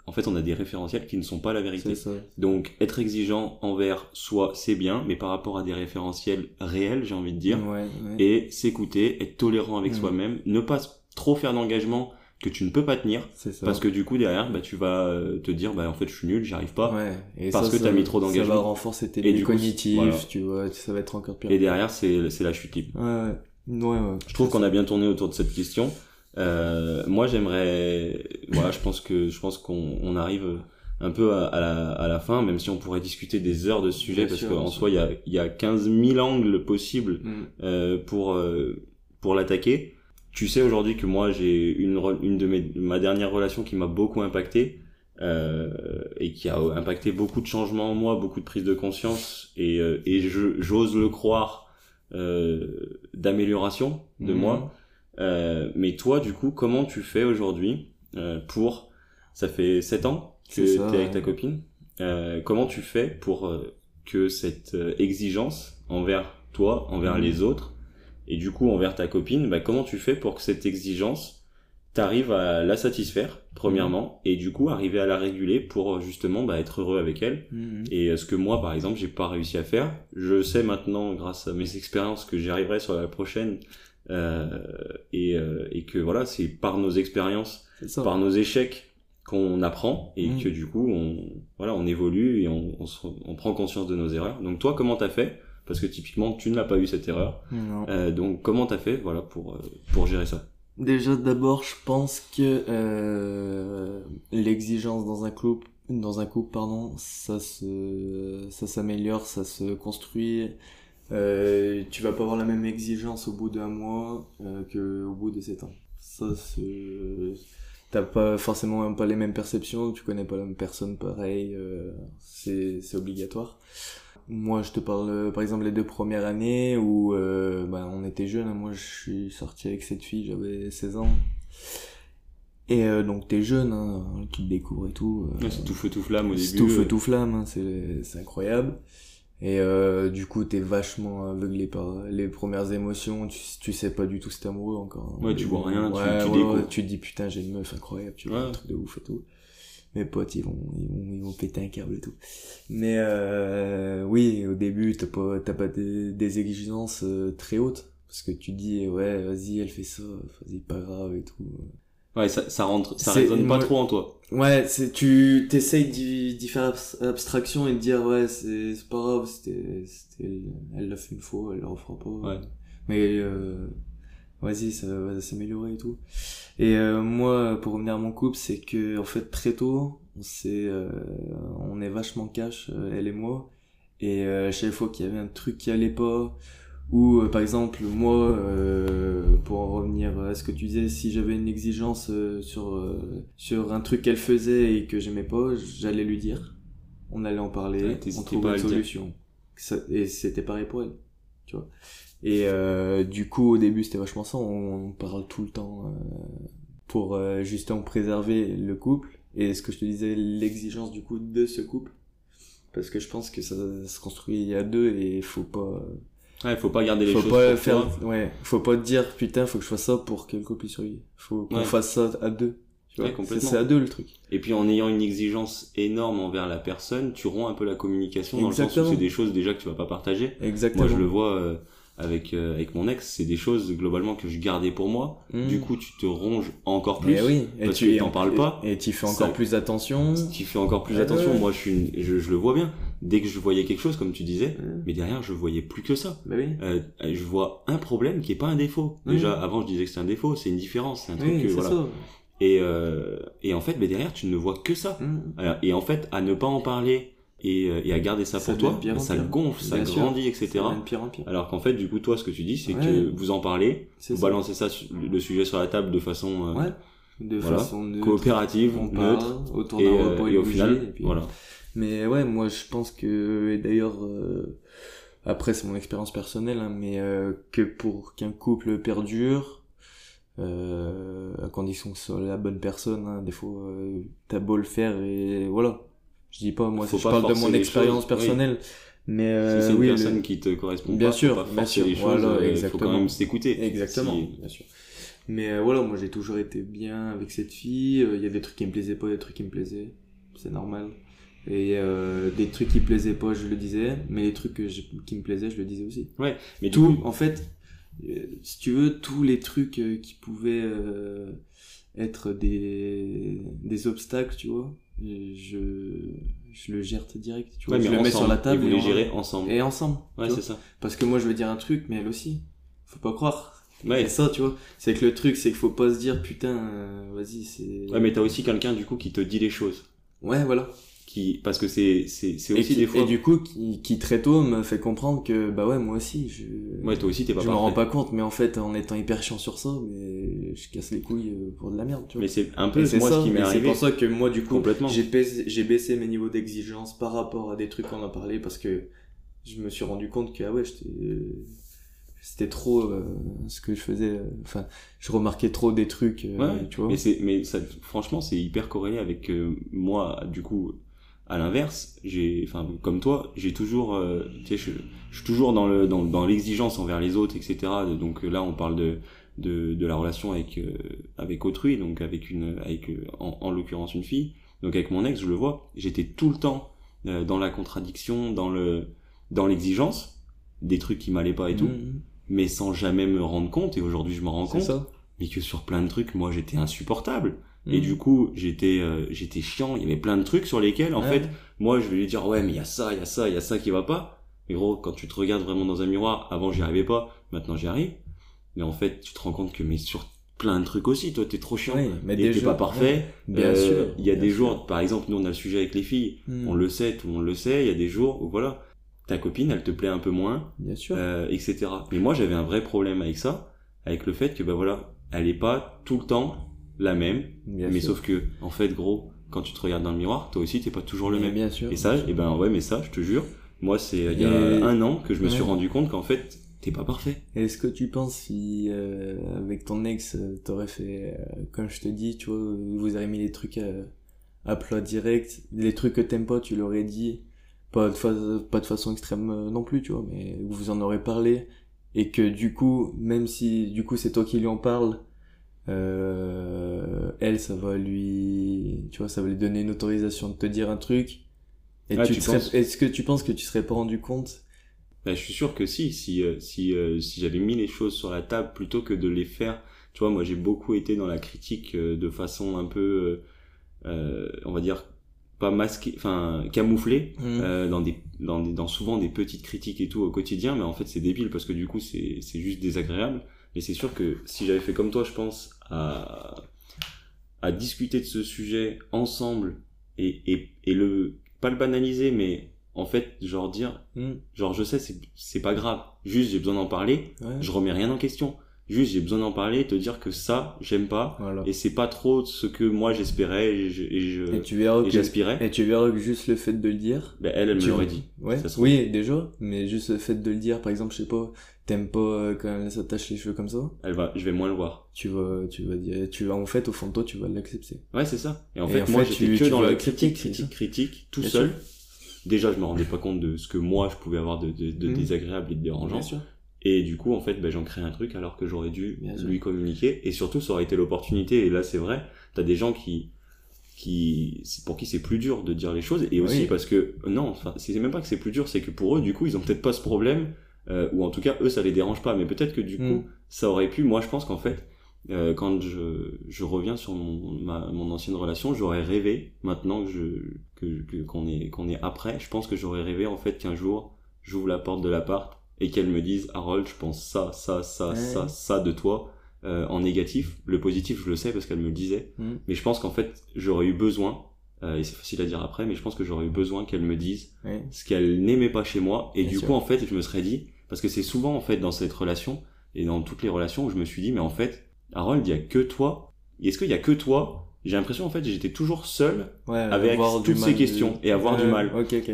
en fait on a des référentiels qui ne sont pas la vérité ça. donc être exigeant envers soi c'est bien mais par rapport à des référentiels réels j'ai envie de dire Ouais, ouais. et s'écouter être tolérant avec Mm. soi-même ne pas trop faire d'engagement que tu ne peux pas tenir ça. parce que du coup derrière bah tu vas euh, te dire bah en fait je suis nul j'y arrive pas Ouais. Et parce ça, que ça- t'as mis trop Ça d'engagement. va renforcer tes Et cognitifs, voilà. tu vois, ça va être encore pire. et derrière c'est c'est la chute libre Ouais, ouais. Ouais. Je trouve qu'on a bien tourné autour de cette question. Euh, moi, j'aimerais, voilà, je pense que je pense qu'on on arrive un peu à, à la, à la fin, même si on pourrait discuter des heures de ce sujet, Bien parce qu'en soi, il y a, il y a 15 000 angles possibles Mm. euh, pour euh, pour l'attaquer. Tu sais aujourd'hui que moi, j'ai une une de mes ma dernière relation qui m'a beaucoup impacté. Euh, et qui a impacté beaucoup de changements en moi, beaucoup de prise de conscience et, euh, et je- j'ose le croire euh, d'amélioration de Mhm. moi. Euh, mais toi, du coup, comment tu fais aujourd'hui euh, pour... Ça fait 7 ans que tu es avec ouais. ta copine. Euh, comment tu fais pour que cette exigence envers toi, envers Mhm. les autres, et du coup envers ta copine, bah, comment tu fais pour que cette exigence t'arrives à la satisfaire, premièrement, et du coup arriver à la réguler pour euh, justement bah, être heureux avec elle Mhm. et euh, ce que moi, par exemple, j'ai pas réussi à faire, je sais maintenant, grâce à mes expériences, que j'y arriverai sur la prochaine, euh, et, euh, et que voilà, c'est par nos expériences, par nos échecs qu'on apprend, et Mm. que du coup, on voilà, on évolue et on, on, se- on prend conscience de nos erreurs. Donc toi, comment t'as fait Parce que typiquement, tu ne l'as pas eu cette erreur. Euh, donc comment t'as fait, voilà, pour euh, pour gérer ça? Déjà, d'abord, je pense que euh, l'exigence dans un couple, dans un couple, pardon, ça se, ça s'améliore, ça se construit. Euh, tu vas pas avoir la même exigence au bout d'un mois que au bout de sept ans. Ça, c'est, t'as pas forcément même pas les mêmes perceptions, tu connais pas la même personne pareil, c'est, c'est obligatoire. Moi, je te parle, euh, par exemple, les deux premières années où euh, bah, on était jeunes. hein. Moi, je suis sorti avec cette fille, j'avais 16 ans. Et euh, donc, t'es jeune, hein, tu te découvres et tout. euh, C'est tout feu tout flamme au c'est début. tout feu euh, tout flamme, hein, c'est c'est incroyable. Et du coup, t'es vachement aveuglé par les premières émotions. Tu, tu sais pas du tout si t'es amoureux encore. Ouais, tu vois rien, tu- Ouais, tu ouais, ouais, tu te dis putain, j'ai une meuf incroyable, tu vois, un truc de ouf et tout. Mes potes, ils vont, ils vont, ils vont péter un câble et tout. Mais euh, oui, au début, t'as pas, t'as pas des, des exigences euh, très hautes. Parce que tu dis, ouais, vas-y, elle fait ça, vas-y, pas grave et tout. Ouais, ça, ça rentre, ça résonne pas moi- trop en toi. Ouais, c'est tu t'essayes d'y faire abs- abstraction et de dire ouais c'est c'est pas grave, c'était c'était elle l'a fait une fois, elle le refera pas. Ouais. Mais euh, vas-y, ça va s'améliorer et tout. Et euh, moi pour revenir à mon couple, c'est que en fait très tôt, on s'est euh, on est vachement cash euh, elle et moi. Et euh, chaque fois qu'il y avait un truc qui allait pas ou euh, par exemple moi euh, pour en revenir à ce que tu disais si j'avais une exigence euh, sur euh, sur un truc qu'elle faisait et que j'aimais pas j'allais lui dire. On allait en parler Ouais, on trouvait une solution. Et c'était pareil pour elle tu vois. Et euh, du coup au début c'était vachement ça on, on parle tout le temps euh, pour euh, justement préserver le couple. Et ce que je te disais l'exigence du coup de ce couple. Parce que je pense que ça se construit à deux et il faut pas Ouais, faut pas garder les faut choses pas pour faire toi. ouais faut pas te dire putain faut que je fasse ça pour que le couple survive. Faut qu'on Ouais. fasse ça à deux tu vois complètement. c'est à deux le truc Et puis en ayant une exigence énorme envers la personne, tu romps un peu la communication dans le sens où c'est des choses déjà que tu vas pas partager. exactement Moi je le vois euh, avec euh, avec mon ex, c'est des choses globalement que je gardais pour moi. Mmh. Du coup, tu te ronges encore plus. Eh oui et tu t'en en- parles pas. et tu fais Ça- encore plus attention Tu fais encore plus Ouais, attention. Moi, je suis une- je, je le vois bien. Dès que je voyais quelque chose comme tu disais, Mmh. mais derrière je voyais plus que ça. bah oui Euh, je vois un problème qui est pas un défaut. Oui. Déjà, avant je disais que c'est un défaut, c'est une différence, c'est un truc que voilà. ça Et euh, et en fait, mais derrière tu ne vois que ça. Mmh. Alors, Et en fait, à ne pas en parler et, euh, et à garder ça Ça pour toi, bah, ça gonfle, ça sûr. grandit, etc. Ça pire en pire Alors qu'en fait, du coup, toi, ce que tu dis, c'est Ouais. que vous en parlez, vous ça balancez ça, le sujet sur la table de façon, euh, ouais de Voilà. façon neutre. coopérative, on parle neutre. autour d'un euh, repas et et au bouger, final, et puis- voilà. Mais ouais, moi je pense que, et d'ailleurs, euh, après c'est mon expérience personnelle, hein, mais euh, que pour qu'un couple perdure, euh, à condition que ce soit la bonne personne, hein, des fois euh, t'as beau le faire et voilà. Je dis pas, moi je pas parle de mon expérience choses, oui. personnelle, mais euh, si c'est une oui, le- personne qui te correspond Bien pas, sûr, faut pas bien sûr, les choses, voilà, euh, faut quand même s'écouter. Exactement, Si- bien sûr. Mais euh, voilà, moi j'ai toujours été bien avec cette fille. Euh, Il y a des trucs qui me plaisaient pas, des trucs qui me plaisaient. C'est normal. Et euh, des trucs qui plaisaient pas, je le disais. Mais les trucs que je- qui me plaisaient, je le disais aussi. Mais du Tout, coup, en fait, euh, si tu veux, tous les trucs euh, qui pouvaient euh, être des, des obstacles, tu vois, je, je le gère direct. Tu vois, ouais, je le mets sur la table et vous les gérez ensemble. et ensemble. Ouais, c'est ça. Parce que moi je veux dire un truc, mais elle aussi. Faut pas croire. Ouais. Et ça, tu vois, c'est que le truc, c'est qu'il faut pas se dire, putain, euh, vas-y, c'est... Ouais, mais t'as aussi quelqu'un du coup qui te dit les choses. Ouais, voilà. Qui, parce que c'est, c'est, c'est aussi qui- des fois. et du coup, qui, qui très tôt me fait comprendre que, bah ouais, moi aussi, je... Ouais, toi aussi t'es pas je me rends pas compte, mais en fait, en étant hyper chiant sur ça, mais je casse les couilles euh, pour de la merde, tu vois. Mais c'est un peu moi ça, ce qui m'est et c'est arrivé. pour ça que moi, du coup, Complètement. j'ai baissé, j'ai baissé mes niveaux d'exigence par rapport à des trucs qu'on a parlé, parce que je me suis rendu compte que, ah ouais, j'étais, c'était trop euh, ce que je faisais, euh, enfin, je remarquais trop des trucs, euh, Ouais, tu vois. Mais c'est, mais ça, franchement, c'est hyper corrélé avec euh, moi. Du coup, à l'inverse, j'ai, enfin, comme toi, j'ai toujours, euh, tu sais, je, je suis toujours dans le, dans, dans l'exigence envers les autres, etc. Donc là, on parle de, de, de la relation avec, euh, avec autrui, donc avec une, avec, euh, en, en l'occurrence une fille. Donc avec mon ex, je le vois, j'étais tout le temps euh, dans la contradiction, dans le, dans l'exigence, des trucs qui m'allaient pas et tout, Mhm. mais sans jamais me rendre compte. Et aujourd'hui, je me rends compte ça. mais que sur plein de trucs moi j'étais insupportable et Mhm. du coup j'étais euh, j'étais chiant il y avait plein de trucs sur lesquels en Ouais. fait moi je vais lui dire ouais mais il y a ça il y a ça il y a ça qui va pas mais gros quand tu te regardes vraiment dans un miroir avant j'y arrivais pas maintenant j'y arrive mais en fait tu te rends compte que mais sur plein de trucs aussi toi t'es trop chiant mais t'es pas parfait Bien Euh, sûr. il y a des sûr. jours par exemple nous on a le sujet avec les filles Mhm. on le sait tout le monde le sait il y a des jours où voilà ta copine elle te plaît un peu moins Bien sûr. euh, etc. Mais moi j'avais un vrai problème avec ça, avec le fait que bah voilà, elle est pas tout le temps la même, bien mais sûr. sauf que en fait gros, quand tu te regardes dans le miroir, toi aussi t'es pas toujours le Mais même. Bien sûr. Et ça, et ben ouais, mais ça, je te jure, moi c'est il y a un an que je me suis rendu compte qu'en fait t'es pas parfait. Est-ce que tu penses si euh, avec ton ex euh, t'aurais fait euh, comme je te dis, tu vois, vous auriez mis les trucs à, à plat direct, les trucs que t'aimes pas, tu l'aurais dit, pas de, fa- pas de façon extrême euh, non plus, tu vois, mais vous en aurez parlé et que du coup, même si du coup c'est toi qui lui en parle, euh, elle ça va lui, tu vois, ça va lui donner une autorisation de te dire un truc. Et Ah, tu tu serais- est-ce que tu penses que tu serais pas rendu compte? Bah, je suis sûr que si, si, euh, si, euh, si j'avais mis les choses sur la table plutôt que de les faire, tu vois, moi j'ai beaucoup été dans la critique de façon un peu, euh, on va dire, pas masquée, enfin camouflée, Mhm. euh, dans des, dans des, dans souvent des petites critiques et tout au quotidien, mais en fait c'est débile parce que du coup c'est, c'est juste désagréable. Mais c'est sûr que si j'avais fait comme toi, je pense à, à discuter de ce sujet ensemble et, et, et le, pas le banaliser, mais en fait, genre dire, Mhm. genre je sais, c'est, c'est pas grave. Juste j'ai besoin d'en parler, Ouais. je remets rien en question. Juste j'ai besoin d'en parler, te dire que ça, j'aime pas. Voilà. Et c'est pas trop ce que moi j'espérais et je, et je, Et tu verras et que, j'aspirais. et tu verras que juste le fait de le dire. Ben, elle, elle me l'aurait dit. Ouais. Ça. Oui, déjà. Mais juste le fait de le dire, par exemple, je sais pas, t'aimes pas euh, quand elle s'attache les cheveux comme ça? Elle va, je vais moins le voir. Tu vas, tu vas dire, tu vas, en fait, au fond de toi, tu vas l'accepter. Ouais, c'est ça. Et en fait, en moi, j'étais que tu dans la critique, ça. critique, critique, tout Bien seul. Déjà, je me rendais pas compte de ce que moi, je pouvais avoir de, de, de Mhm. désagréable et de dérangeant. Et du coup, en fait, ben, j'en crée un truc alors que j'aurais dû lui communiquer. Et surtout, ça aurait été l'opportunité. Et là, c'est vrai, t'as des gens qui, qui, pour qui c'est plus dur de dire les choses. Et aussi Oui. parce que, non, enfin, c'est même pas que c'est plus dur, c'est que pour eux, du coup, ils ont peut-être pas ce problème, euh, ou en tout cas, eux, ça les dérange pas. Mais peut-être que du coup, Mm. ça aurait pu, moi, je pense qu'en fait, euh, quand je, je reviens sur mon, ma, mon ancienne relation, j'aurais rêvé, maintenant que je, que, que- qu'on est, qu'on est après, je pense que j'aurais rêvé, en fait, qu'un jour, j'ouvre la porte de l'appart et qu'elle me dise, Harold, je pense ça, ça, ça, Ouais. ça, ça de toi, euh, en négatif. Le positif, je le sais parce qu'elle me le disait. Mm. Mais je pense qu'en fait, j'aurais eu besoin, euh, et c'est facile à dire après, mais je pense que j'aurais eu besoin qu'elle me dise Ouais. ce qu'elle n'aimait pas chez moi. Et Bien du sûr. coup, en fait, je me serais dit, parce que c'est souvent, en fait, dans cette relation, et dans toutes les relations où je me suis dit, mais en fait, Harold, il y a que toi est-ce qu'il y a que toi? J'ai l'impression en fait j'étais toujours seul Ouais, avec toutes ces questions et avoir du mal.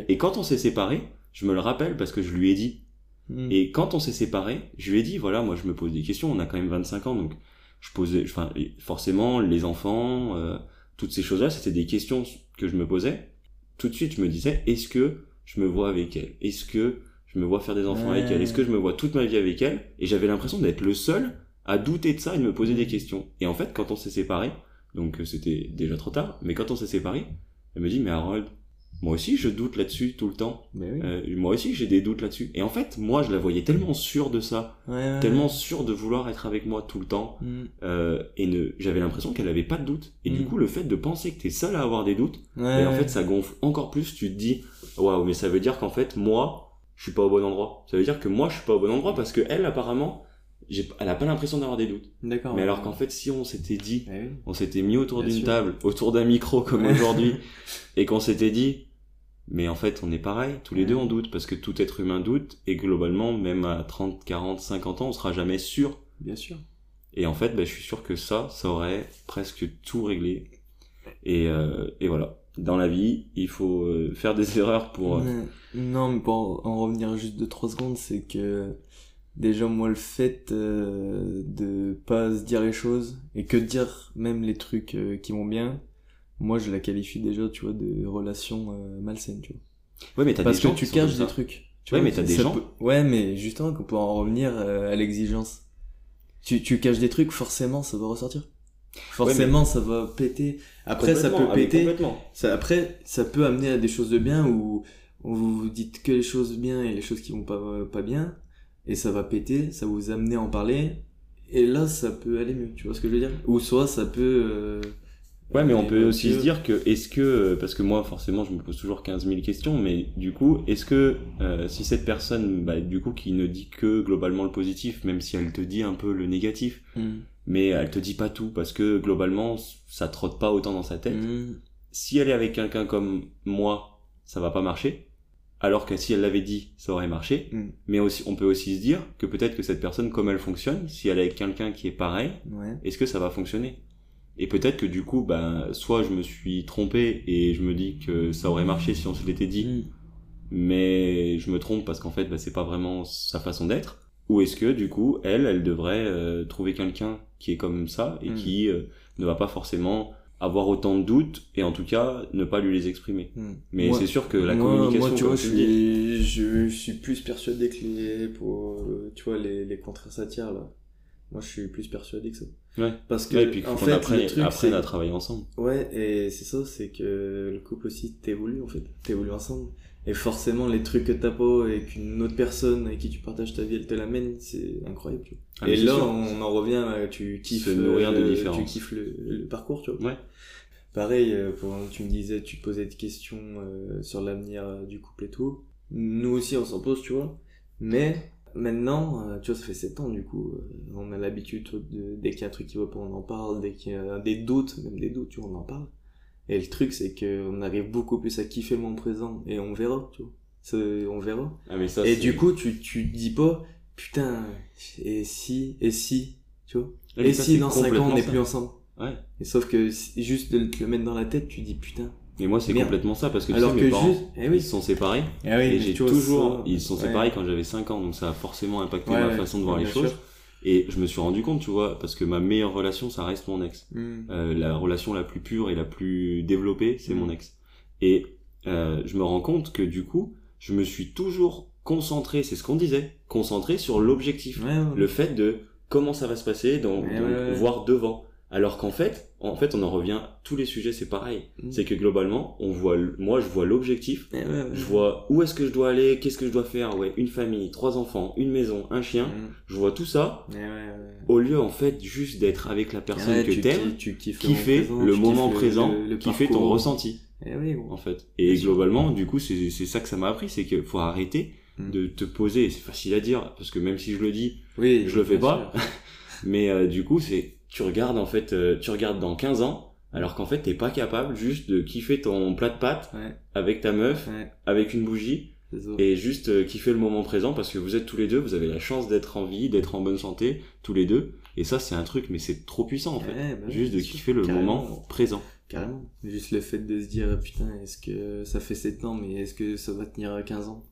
Et quand on s'est séparés, je me le rappelle parce que je lui ai dit. Hmm. Et quand on s'est séparés, je lui ai dit voilà, moi je me pose des questions, on a quand même 25 ans donc je posais enfin forcément les enfants euh, toutes ces choses-là, c'était des questions que je me posais. Tout de suite, je me disais est-ce que je me vois avec elle? Est-ce que je me vois faire des enfants avec elle? Est-ce que je me vois toute ma vie avec elle? Et j'avais l'impression d'être le seul à douter de ça et de me poser des questions. Et en fait, quand on s'est séparés, donc euh, c'était déjà trop tard, mais quand on s'est séparés, elle me dit mais Harold, moi aussi je doute là-dessus tout le temps. Mais oui. Euh, moi aussi j'ai des doutes là-dessus. Et en fait, moi je la voyais tellement sûre de ça, Ouais, ouais. tellement sûre de vouloir être avec moi tout le temps, Hmm. euh, et ne, j'avais l'impression qu'elle avait pas de doute. Et du Mm. coup, le fait de penser que t'es seul à avoir des doutes, Ouais, et en ouais. fait ça gonfle encore plus. Tu te dis, waouh, mais ça veut dire qu'en fait moi, je suis pas au bon endroit. Ça veut dire que moi je suis pas au bon endroit parce que elle apparemment, elle a pas l'impression d'avoir des doutes. D'accord. Mais alors qu'en fait, si on s'était dit, Eh oui. on s'était mis autour d'une table, autour d'un micro comme aujourd'hui, et qu'on s'était dit, mais en fait, on est pareil, tous les deux on doute, parce que tout être humain doute, et globalement, même à 30, 40, 50 ans, on sera jamais sûr. Bien sûr. Et en fait, bah, je suis sûr que ça, ça aurait presque tout réglé. Et, euh, et voilà. Dans la vie, il faut euh, faire des erreurs pour... euh. Non, mais pour en revenir juste de 3 secondes, c'est que déjà moi le fait euh, de pas se dire les choses et que dire même les trucs euh, qui vont bien, moi je la qualifie déjà, tu vois, de relation euh, malsaine, tu vois. Ouais, mais t'as Parce des gens que tu caches des trucs. Tu Ouais, vois, mais t'as des gens- peut- Ouais, mais justement qu'on peut en revenir euh, à l'exigence. Tu, tu caches des trucs, forcément ça va ressortir. Forcément ça va péter. Après ça peut ah, péter. Ça, après, ça peut amener à des choses de bien où, où vous vous dites que les choses bien et les choses qui vont pas, pas bien, et ça va péter, ça vous amener à en parler, et là, ça peut aller mieux, tu vois ce que je veux dire? Ou soit ça peut... euh, Ouais, mais on peut aussi mieux. se dire que, est-ce que, euh, parce que moi, forcément, je me pose toujours 15 000 questions, mais du coup, est-ce que, euh, si cette personne, bah, du coup, qui ne dit que globalement le positif, même si elle te dit un peu le négatif, hmm, mais elle te dit pas tout, parce que globalement, ça trotte pas autant dans sa tête. hmm, Si elle est avec quelqu'un comme moi, ça va pas marcher. Alors que si elle l'avait dit, ça aurait marché. hmm, Mais aussi, on peut aussi se dire que peut-être que cette personne, comme elle fonctionne, si elle est avec quelqu'un qui est pareil, ouais. est-ce que ça va fonctionner? Et peut-être que du coup, ben, soit je me suis trompé et je me dis que ça aurait marché si on se l'était dit, Hmm. mais je me trompe parce qu'en fait, ben, c'est pas vraiment sa façon d'être. Ou est-ce que du coup, elle, elle devrait euh, trouver quelqu'un qui est comme ça et Mm. qui euh, ne va pas forcément avoir autant de doutes et en tout cas ne pas lui les exprimer. hmm. Mais c'est sûr que la moi, communication, moi, tu vois, je suis, je suis plus persuadé que les, pour, euh, tu vois, les, les contraires s'attirent, là. Moi, je suis plus persuadé que ça. Ouais. Parce que, Ouais, et puis en fait, apprenne, truc, apprenne à travailler ensemble. Ouais, et c'est ça, c'est que le couple aussi t'évolue en fait, t'évolues ensemble. Et forcément, les trucs que t'as pas et qu'une autre personne avec qui tu partages ta vie, elle te l'amène, c'est incroyable. Tu vois. Ah, et là, sûr. on en revient, à, tu kiffes, Se nourrir de euh, tu kiffes le, le parcours, tu vois. Ouais. Pareil, euh, pour, tu me disais, tu te posais des questions euh, sur l'avenir du couple et tout. Nous aussi, on s'en pose, tu vois. Mais maintenant, tu vois, ça fait 7 ans du coup. on a l'habitude, de, dès qu'il y a un truc qui va pas, on en parle. Dès qu'il y a des doutes, même des doutes, tu vois, on en parle. Et le truc, c'est qu'on arrive beaucoup plus à kiffer le moment présent. Et on verra, tu vois. C'est- On verra. Ah, mais ça, et du coup, tu, tu dis pas, putain, et si, et si, tu vois. Mais Et ça, si dans 5 ans, on n'est plus ensemble. Ouais. Et sauf que juste de te le mettre dans la tête, tu dis putain. Et moi, c'est complètement ça, parce que tu Alors sais, que mes parents, juste, eh oui. ils se sont séparés. Ah oui, et j'ai toujours, ça- ils se sont ouais. séparés quand j'avais 5 ans, donc ça a forcément impacté Ouais, ma façon de voir les choses. sûr. Et je me suis rendu compte, tu vois, parce que ma meilleure relation, ça reste mon ex. Hmm. Euh, la relation la plus pure et la plus développée, c'est Mm. mon ex. Et euh, je me rends compte que du coup, je me suis toujours concentré, c'est ce qu'on disait, concentré sur l'objectif. Ouais, ouais. Le fait de comment ça va se passer, donc, Ouais, donc voir devant. Alors qu'en fait, en fait, on en revient, tous les sujets, c'est pareil. Mm. C'est que globalement, on voit, moi, je vois l'objectif, Eh ouais, ouais. je vois où est-ce que je dois aller, qu'est-ce que je dois faire, ouais, une famille, trois enfants, une maison, un chien. Hmm. Je vois tout ça, Eh au lieu, en fait, juste d'être avec la personne que t'aimes, kiffer présent, le moment présent, le kiffer ton ressenti, Eh oui, bon. en fait. Et globalement, du coup, c'est c'est ça que ça m'a appris, c'est qu'il faut arrêter Mm. de te poser, c'est facile à dire, parce que même si je le dis, Oui, je le fais pas. mais euh, du coup, c'est, tu regardes, en fait, euh, tu regardes dans 15 ans, alors qu'en fait, t'es pas capable juste de kiffer ton plat de pâtes Ouais, avec ta meuf, ouais, avec une bougie, et juste euh, kiffer le moment présent, parce que vous êtes tous les deux, vous avez la chance d'être en vie, d'être en bonne santé, tous les deux, Et ça, c'est un truc, mais c'est trop puissant en fait. Ouais, bah Juste de kiffer le Carrément. moment présent. Carrément. Juste le fait de se dire, putain, est-ce que ça fait 7 ans, mais est-ce que ça va tenir à 15 ans?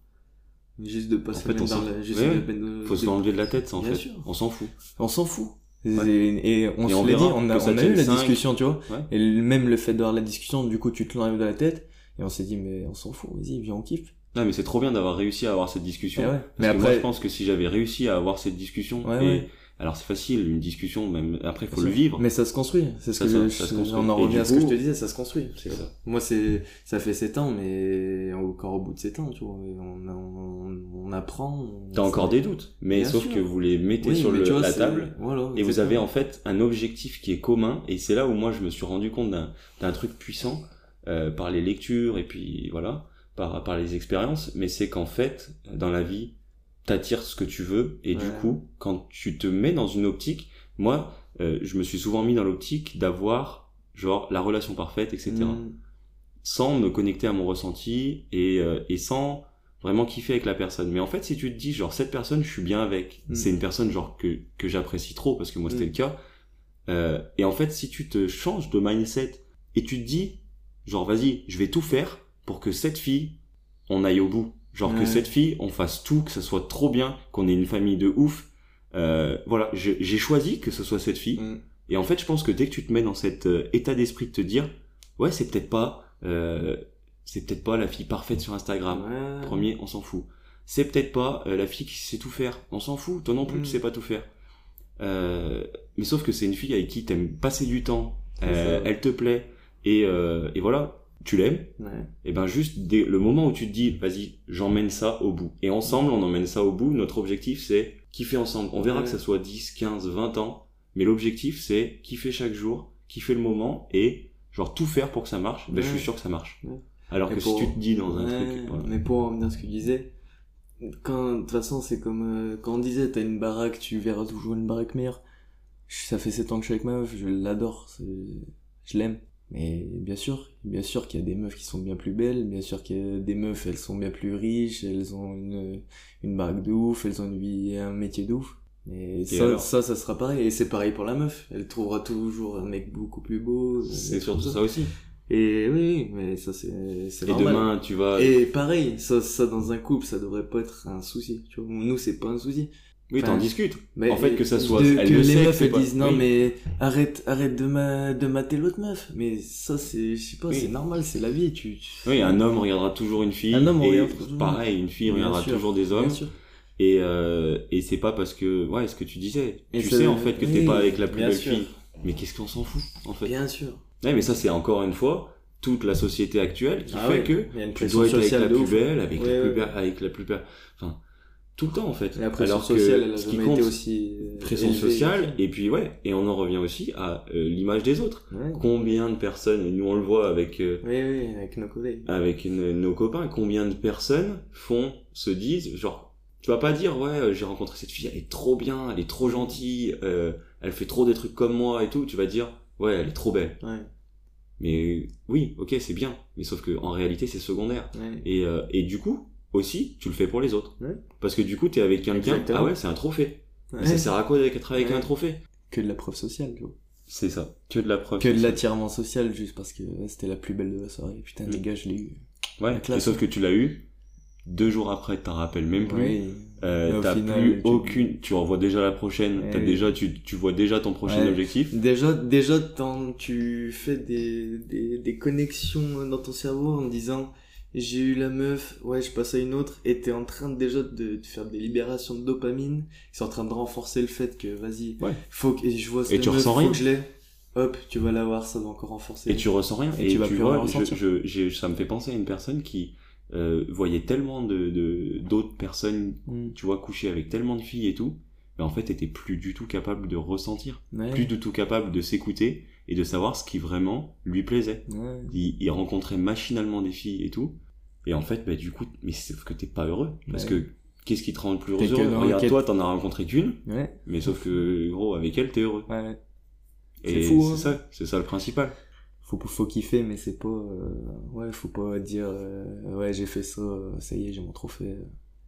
Juste de pas En fait, on dans la... Juste de Faut se l'enlever de la tête, ça en Bien fait. sûr. On s'en fout. On s'en fout. Ouais. Et, et on Et se dit, on a, on a eu la discussion, tu vois. Ouais. Et même le fait d'avoir la discussion, du coup, tu te l'enlèves de la tête. Et on s'est dit, mais on s'en fout, vas-y, viens, on kiffe. Non, mais c'est trop bien d'avoir réussi à avoir cette discussion. Et ouais. Parce Mais que moi, après, je pense que si j'avais réussi à avoir cette discussion, et. Alors c'est facile, une discussion, même après, faut Bien le vivre. Mais ça se construit. C'est ce Ça, que ça- je- ça se je- construit. on en revient à ce que je te disais, ça se construit. C'est ça. Moi, c'est, ça fait 7 ans, mais encore au bout de 7 ans, tu vois, on, on, on apprend. T'as encore des doutes, mais Bien sauf sûr. que vous les mettez Oui, sur le- vois, la table. Voilà, Et vous avez en fait un objectif qui est commun, et c'est là où moi je me suis rendu compte d'un d'un truc puissant euh, par les lectures et puis voilà, par, par les expériences, mais c'est qu'en fait, dans la vie, t'attires ce que tu veux, et du coup, quand tu te mets dans une optique, moi, euh, je me suis souvent mis dans l'optique d'avoir genre la relation parfaite, etc. Mm. Sans me connecter à mon ressenti et, euh, et sans vraiment kiffer avec la personne. Mais en fait, si tu te dis, genre, cette personne, je suis bien avec, Mm. c'est une personne, genre, que, que j'apprécie trop, parce que moi, c'était Mm. le cas. Euh, et en fait, si tu te changes de mindset et tu te dis, genre, vas-y, je vais tout faire pour que cette fille, on aille au bout. Genre, que cette fille, on fasse tout, que ça soit trop bien, qu'on ait une famille de ouf. Euh, voilà, j'ai choisi que ce soit cette fille. Mm. Et en fait, je pense que dès que tu te mets dans cet euh, état d'esprit de te dire, ouais, c'est peut-être pas, euh, c'est peut-être pas la fille parfaite sur Instagram. Ouais. Premier, on s'en fout. C'est peut-être pas euh, la fille qui sait tout faire. On s'en fout. Toi non plus, Mm. tu sais pas tout faire. Euh, mais sauf que c'est une fille avec qui t'aimes passer du temps. Elle te plaît. Et, euh, et voilà, tu l'aimes. Ouais. Et ben juste dès le moment où tu te dis, vas-y, j'emmène ça au bout. Et ensemble, on emmène ça au bout. Notre objectif, c'est kiffer ensemble. On verra Ouais. que ça soit 10, 15, 20 ans. Mais l'objectif, c'est kiffer chaque jour, kiffer le moment et genre tout faire pour que ça marche. Ben, je suis sûr que ça marche. Ouais. Alors Et que pour- si tu te dis dans un truc, voilà. Mais pour en revenir à ce que tu disais, quand, de toute façon, c'est comme euh, quand on disait, t'as une baraque, tu verras toujours une baraque meilleure. Ça fait 7 ans que je suis avec ma meuf, je l'adore, je l'aime. Mais bien sûr, bien sûr qu'il y a des meufs qui sont bien plus belles, bien sûr qu'il y a des meufs, elles sont bien plus riches, elles ont une, une baraque de ouf, elles ont une vie, un métier de ouf. Et, ça, alors ça, ça sera pareil. Et c'est pareil pour la meuf. Elle trouvera toujours un mec beaucoup plus beau. c'est surtout tout ça aussi. Et oui, mais ça c'est c'est Et normal. demain, tu vas. Et pareil, ça, ça dans un couple, ça devrait pas être un souci. Tu vois, nous c'est pas un souci. Oui, t'en discutes. Mais En fait, que ça soit- de- elle que le les sait meufs elles pas- disent non oui. mais arrête, arrête de ma, de mater l'autre meuf. Mais ça c'est, je sais pas, Oui. c'est normal, c'est la vie. Tu, Oui, un homme regardera toujours une fille. Un homme et regarde toujours- pareil, une fille Bien regardera sûr, toujours des bien hommes. sûr. Et, euh, et c'est pas parce que, ouais, ce que tu disais. Et tu ça- sais en fait que t'es pas avec la plus bien belle sûr. fille. Mais qu'est-ce qu'on s'en fout, en fait? Bien sûr. Ouais, mais ça c'est encore une fois toute la société actuelle qui Ah fait ouais, que tu dois être avec la plus belle, avec la plus belle, avec la plus belle. Enfin, tout le temps en fait. La pression Alors que sociale, elle a ce qui compte, été aussi. euh, pression élevée. sociale, et puis ouais, et on en revient aussi à euh, l'image des autres. Ouais. Combien de personnes, et nous on le voit avec euh, Oui, oui, avec nos collègues. avec une- nos copains, combien de personnes font, se disent, genre, tu vas pas dire, ouais, euh, j'ai rencontré cette fille, elle est trop bien, elle est trop gentille, euh, elle fait trop des trucs comme moi et tout, tu vas dire, ouais, elle est trop belle. Ouais, Mais oui, ok, c'est bien, mais sauf que en réalité, c'est secondaire. ouais. Et, euh, et du coup, aussi, tu le fais pour les autres. Ouais. Parce que du coup, t'es avec quelqu'un, ah ouais, c'est un trophée. Mais ça sert à quoi d'être avec Ouais. un trophée? Que de la preuve sociale, tu vois. C'est ça, que de la preuve. Que de l'attirement social juste parce que c'était la plus belle de la soirée. Putain, Mm. les gars, je l'ai eu. Ouais, et sauf que tu l'as eu, deux jours après, t'en rappelles même plus. Euh, t'as plus tu- aucune, tu revois déjà la prochaine, t'as oui. déjà, tu, tu vois déjà ton prochain Ouais. objectif. Déjà, déjà, tu fais des, des, des connexions dans ton cerveau en disant j'ai eu la meuf, ouais, je passe à une autre, et t'es en train déjà de, de faire des libérations de dopamine, qui sont en train de renforcer le fait que vas-y, Ouais. faut que et je vois cette tu meuf, ressens faut rien. que je l'ai. Hop, tu vas l'avoir, ça va encore renforcer. Et tu ressens rien. Et Et, tu vas plus vois, je, je, ça me fait penser à une personne qui euh, voyait tellement de, de, d'autres personnes, Mm. tu vois, coucher avec tellement de filles et tout, mais en fait, était plus du tout capable de ressentir, Ouais. plus du tout capable de s'écouter et de savoir ce qui vraiment lui plaisait. Ouais. Il, il rencontrait machinalement des filles et tout, et en fait, bah, du coup, mais sauf que t'es pas heureux, parce que qu'est-ce qui te rend le plus que heureux Regarde, le toi, t'en as rencontré qu'une, Ouais. mais sauf que, gros, avec elle, t'es heureux. Ouais. Et C'est fou, hein. c'est ça, c'est ça le principal. Faut, faut kiffer, mais c'est pas, euh, ouais, faut pas dire, euh, ouais, j'ai fait ça, ça y est, j'ai mon trophée.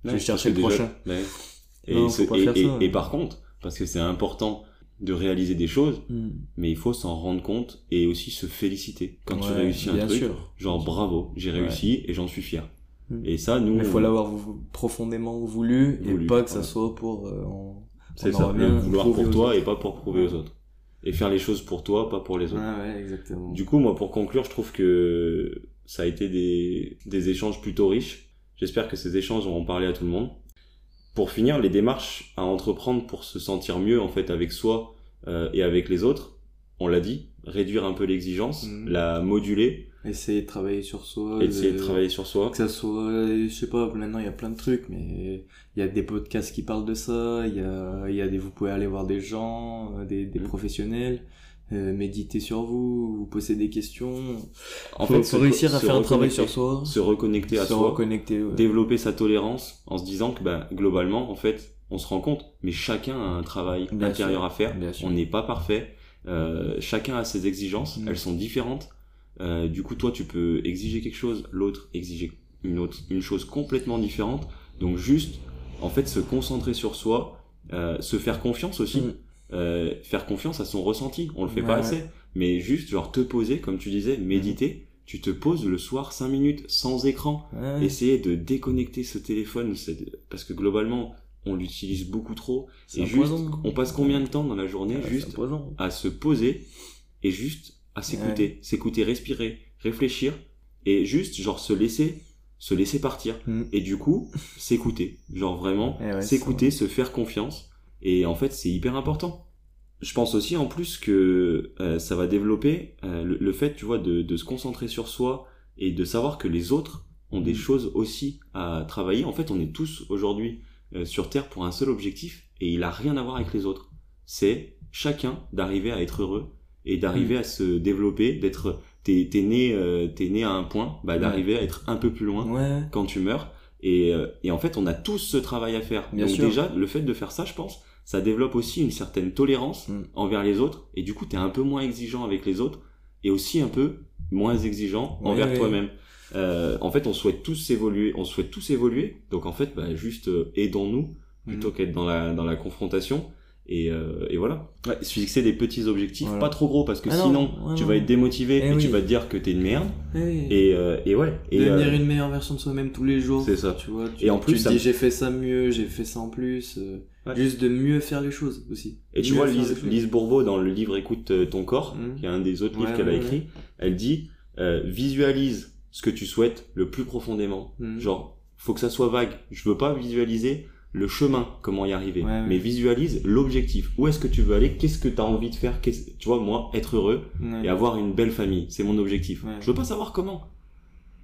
Je vais chercher le déjà- prochain. Ouais. Et, Non, ce- faut pas et- ça. et par contre, parce que c'est important de réaliser des choses, Hmm. mais il faut s'en rendre compte et aussi se féliciter quand tu réussis un bien truc. sûr. Genre bravo, j'ai Ouais. réussi et j'en suis fier. Mm. Et ça, nous, il faut l'avoir profondément voulu, Voulu, et pas que ça soit pour euh, en- c'est ça, le vouloir pour toi autres. et pas pour prouver aux autres. Et faire les choses pour toi, pas pour les autres. Exactement. Du coup, moi, pour conclure, je trouve que ça a été des, des échanges plutôt riches. J'espère que ces échanges auront parlé à tout le monde. Pour finir, les démarches à entreprendre pour se sentir mieux, en fait, avec soi euh, et avec les autres, on l'a dit, réduire un peu l'exigence, Mhm. la moduler, Essayer de travailler sur soi. essayer de de- travailler sur soi. Que ça soit, je sais pas, maintenant il y a plein de trucs, mais il y a des podcasts qui parlent de ça, il y a, il y a des, vous pouvez aller voir des gens, euh, des, des Mm. professionnels, euh, méditer sur vous, vous poser des questions. En faut, fait, faut réussir à faire un travail sur soi, Se reconnecter à se soi. reconnecter. ouais. développer sa tolérance en se disant que bah, globalement en fait on se rend compte mais chacun a un travail Bien intérieur sûr, à faire bien sûr. on n'est pas parfait euh, chacun a ses exigences Mm. elles sont différentes Euh, du coup toi tu peux exiger quelque chose l'autre exiger une autre une chose complètement différente donc juste en fait se concentrer sur soi euh, se faire confiance aussi Mm. Euh, faire confiance à son ressenti. On le fait Ouais, pas ouais. assez. Mais juste genre te poser comme tu disais méditer. Tu te poses le soir 5 minutes sans écran. Essayer de déconnecter ce téléphone parce que globalement on l'utilise beaucoup trop. C'est et juste poison. on passe combien de temps dans la journée Ouais, un juste à se poser et juste à s'écouter. S'écouter respirer réfléchir et juste genre se laisser se laisser partir. Mm. et du coup s'écouter. Genre vraiment Eh s'écouter se faire confiance et en fait c'est hyper important je pense aussi en plus que euh, ça va développer euh, le, le fait tu vois de, de se concentrer sur soi et de savoir que les autres ont des Mm. choses aussi à travailler en fait on est tous aujourd'hui euh, sur terre pour un seul objectif et il a rien à voir avec les autres c'est chacun d'arriver à être heureux et d'arriver à se développer d'être t'es t'es né euh, t'es né à un point bah d'arriver à être un peu plus loin Ouais. quand tu meurs. Et, et en fait, on a tous ce travail à faire. Bien Donc sûr. déjà, le fait de faire ça, je pense, ça développe aussi une certaine tolérance Mm. envers les autres. Et du coup, t'es un peu moins exigeant avec les autres et aussi un peu moins exigeant Ouais, envers ouais. toi-même. Euh, en fait, on souhaite tous évoluer. On souhaite tous évoluer. Donc en fait, bah, juste euh, aidons-nous plutôt Mm. qu'être dans la dans la confrontation. Et, euh, et voilà. Ouais, se fixer des petits objectifs, Voilà. pas trop gros parce que Ah non, sinon ouais, tu vas être démotivé Eh et tu vas te dire que t'es une merde. Oui. Et, euh, et ouais. Et, Devenir euh, une meilleure version de soi-même tous les jours. C'est ça. Tu vois, tu, Et en plus, tu te ça dis j'ai fait ça mieux, j'ai fait ça en plus. Ouais. Juste de mieux faire les choses aussi. Et tu Mieux vois, Lise. Lise Bourbeau, dans le livre Écoute euh, ton corps, Mhm. qui est un des autres livres Ouais, qu'elle a ouais, écrit, elle dit euh, visualise ce que tu souhaites le plus profondément. Mhm. Genre, faut que ça soit vague. Je veux pas visualiser le chemin, comment y arriver, Ouais, ouais. mais visualise l'objectif. Où est-ce que tu veux aller? Qu'est-ce que tu as envie de faire? Qu'est-ce- Tu vois, moi, être heureux Ouais. et avoir une belle famille, c'est mon objectif. Ouais. Je veux pas savoir comment,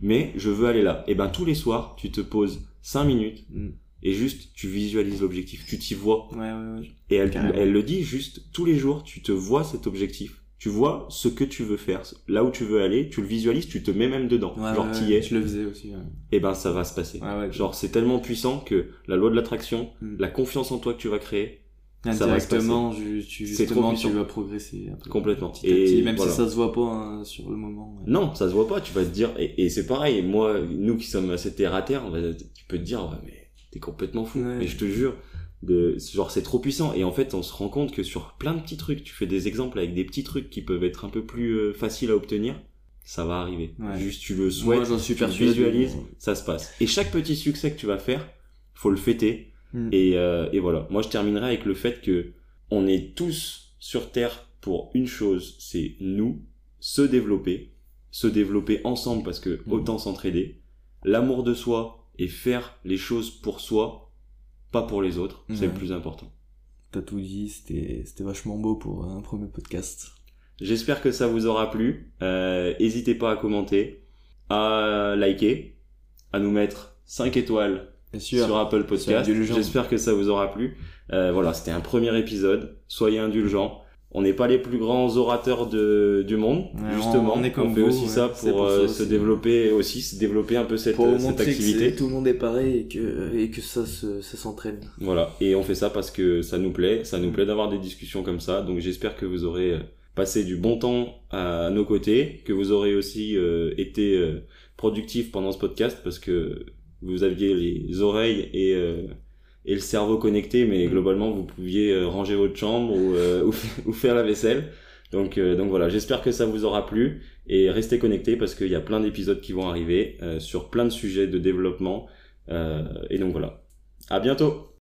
mais je veux aller là. Et ben tous les soirs, tu te poses 5 minutes Mhm. Et juste tu visualises l'objectif, tu t'y vois. Ouais, ouais, ouais. Et elle, Carrément. elle le dit juste tous les jours, tu te vois cet objectif. Tu vois ce que tu veux faire, là où tu veux aller, tu le visualises, tu te mets même dedans. Ouais, Genre t'y es, Je le faisais aussi. Ouais. et ben ça va se passer. Ouais, ouais. Genre c'est tellement puissant que la loi de l'attraction, Mm. la confiance en toi que tu vas créer, ça va se Indirectement, tu, trop justement, tu vas progresser un peu. complètement. Petit Et petit, même voilà. si ça se voit pas hein, sur le moment. ouais. Non, ça se voit pas, tu vas te dire, et, et c'est pareil, moi, nous qui sommes assez terre à terre, on va- tu peux te dire, mais t'es complètement fou. Ouais. Mais je te jure, de, genre c'est trop puissant. Et en fait, on se rend compte que sur plein de petits trucs, tu fais des exemples avec des petits trucs qui peuvent être un peu plus euh, faciles à obtenir, ça va arriver. Ouais. Juste tu le souhaites, Moi, tu visualises, ça se passe. Et chaque petit succès que tu vas faire, faut le fêter. Mm. Et, euh, et voilà. Moi, je terminerai avec le fait que on est tous sur Terre pour une chose, c'est nous se développer, se développer ensemble parce que Mm. autant s'entraider, l'amour de soi et faire les choses pour soi, pas pour les autres, c'est Ouais. le plus important. T'as tout dit, c'était c'était vachement beau pour un premier podcast. J'espère que ça vous aura plu. Euh, N'hésitez pas à commenter, à liker, à nous mettre 5 étoiles sûr. sur Apple Podcast. J'espère que ça vous aura plu. Euh, voilà, c'était un premier épisode. Soyez indulgents. On n'est pas les plus grands orateurs de, du monde, Ouais, justement. on est comme fait vous, aussi ouais. ça pour, pour ça euh, aussi. se développer aussi, se développer un peu cette, pour cette que activité. c'est- tout le monde est pareil et que, et que ça se, ça s'entraîne. Voilà, et on fait ça parce que ça nous plaît, ça nous plaît d'avoir des discussions comme ça. Donc j'espère que vous aurez euh, passé du bon temps à nos côtés, que vous aurez aussi euh, été euh, productif pendant ce podcast parce que vous aviez les oreilles et, euh, et le cerveau connecté, mais Mm. globalement vous pouviez euh, ranger votre chambre ou, euh, ou, ou faire la vaisselle. Donc, euh, donc voilà, j'espère que ça vous aura plu et restez connectés parce qu'il y a plein d'épisodes qui vont arriver euh, sur plein de sujets de développement. Euh, et donc voilà, à bientôt.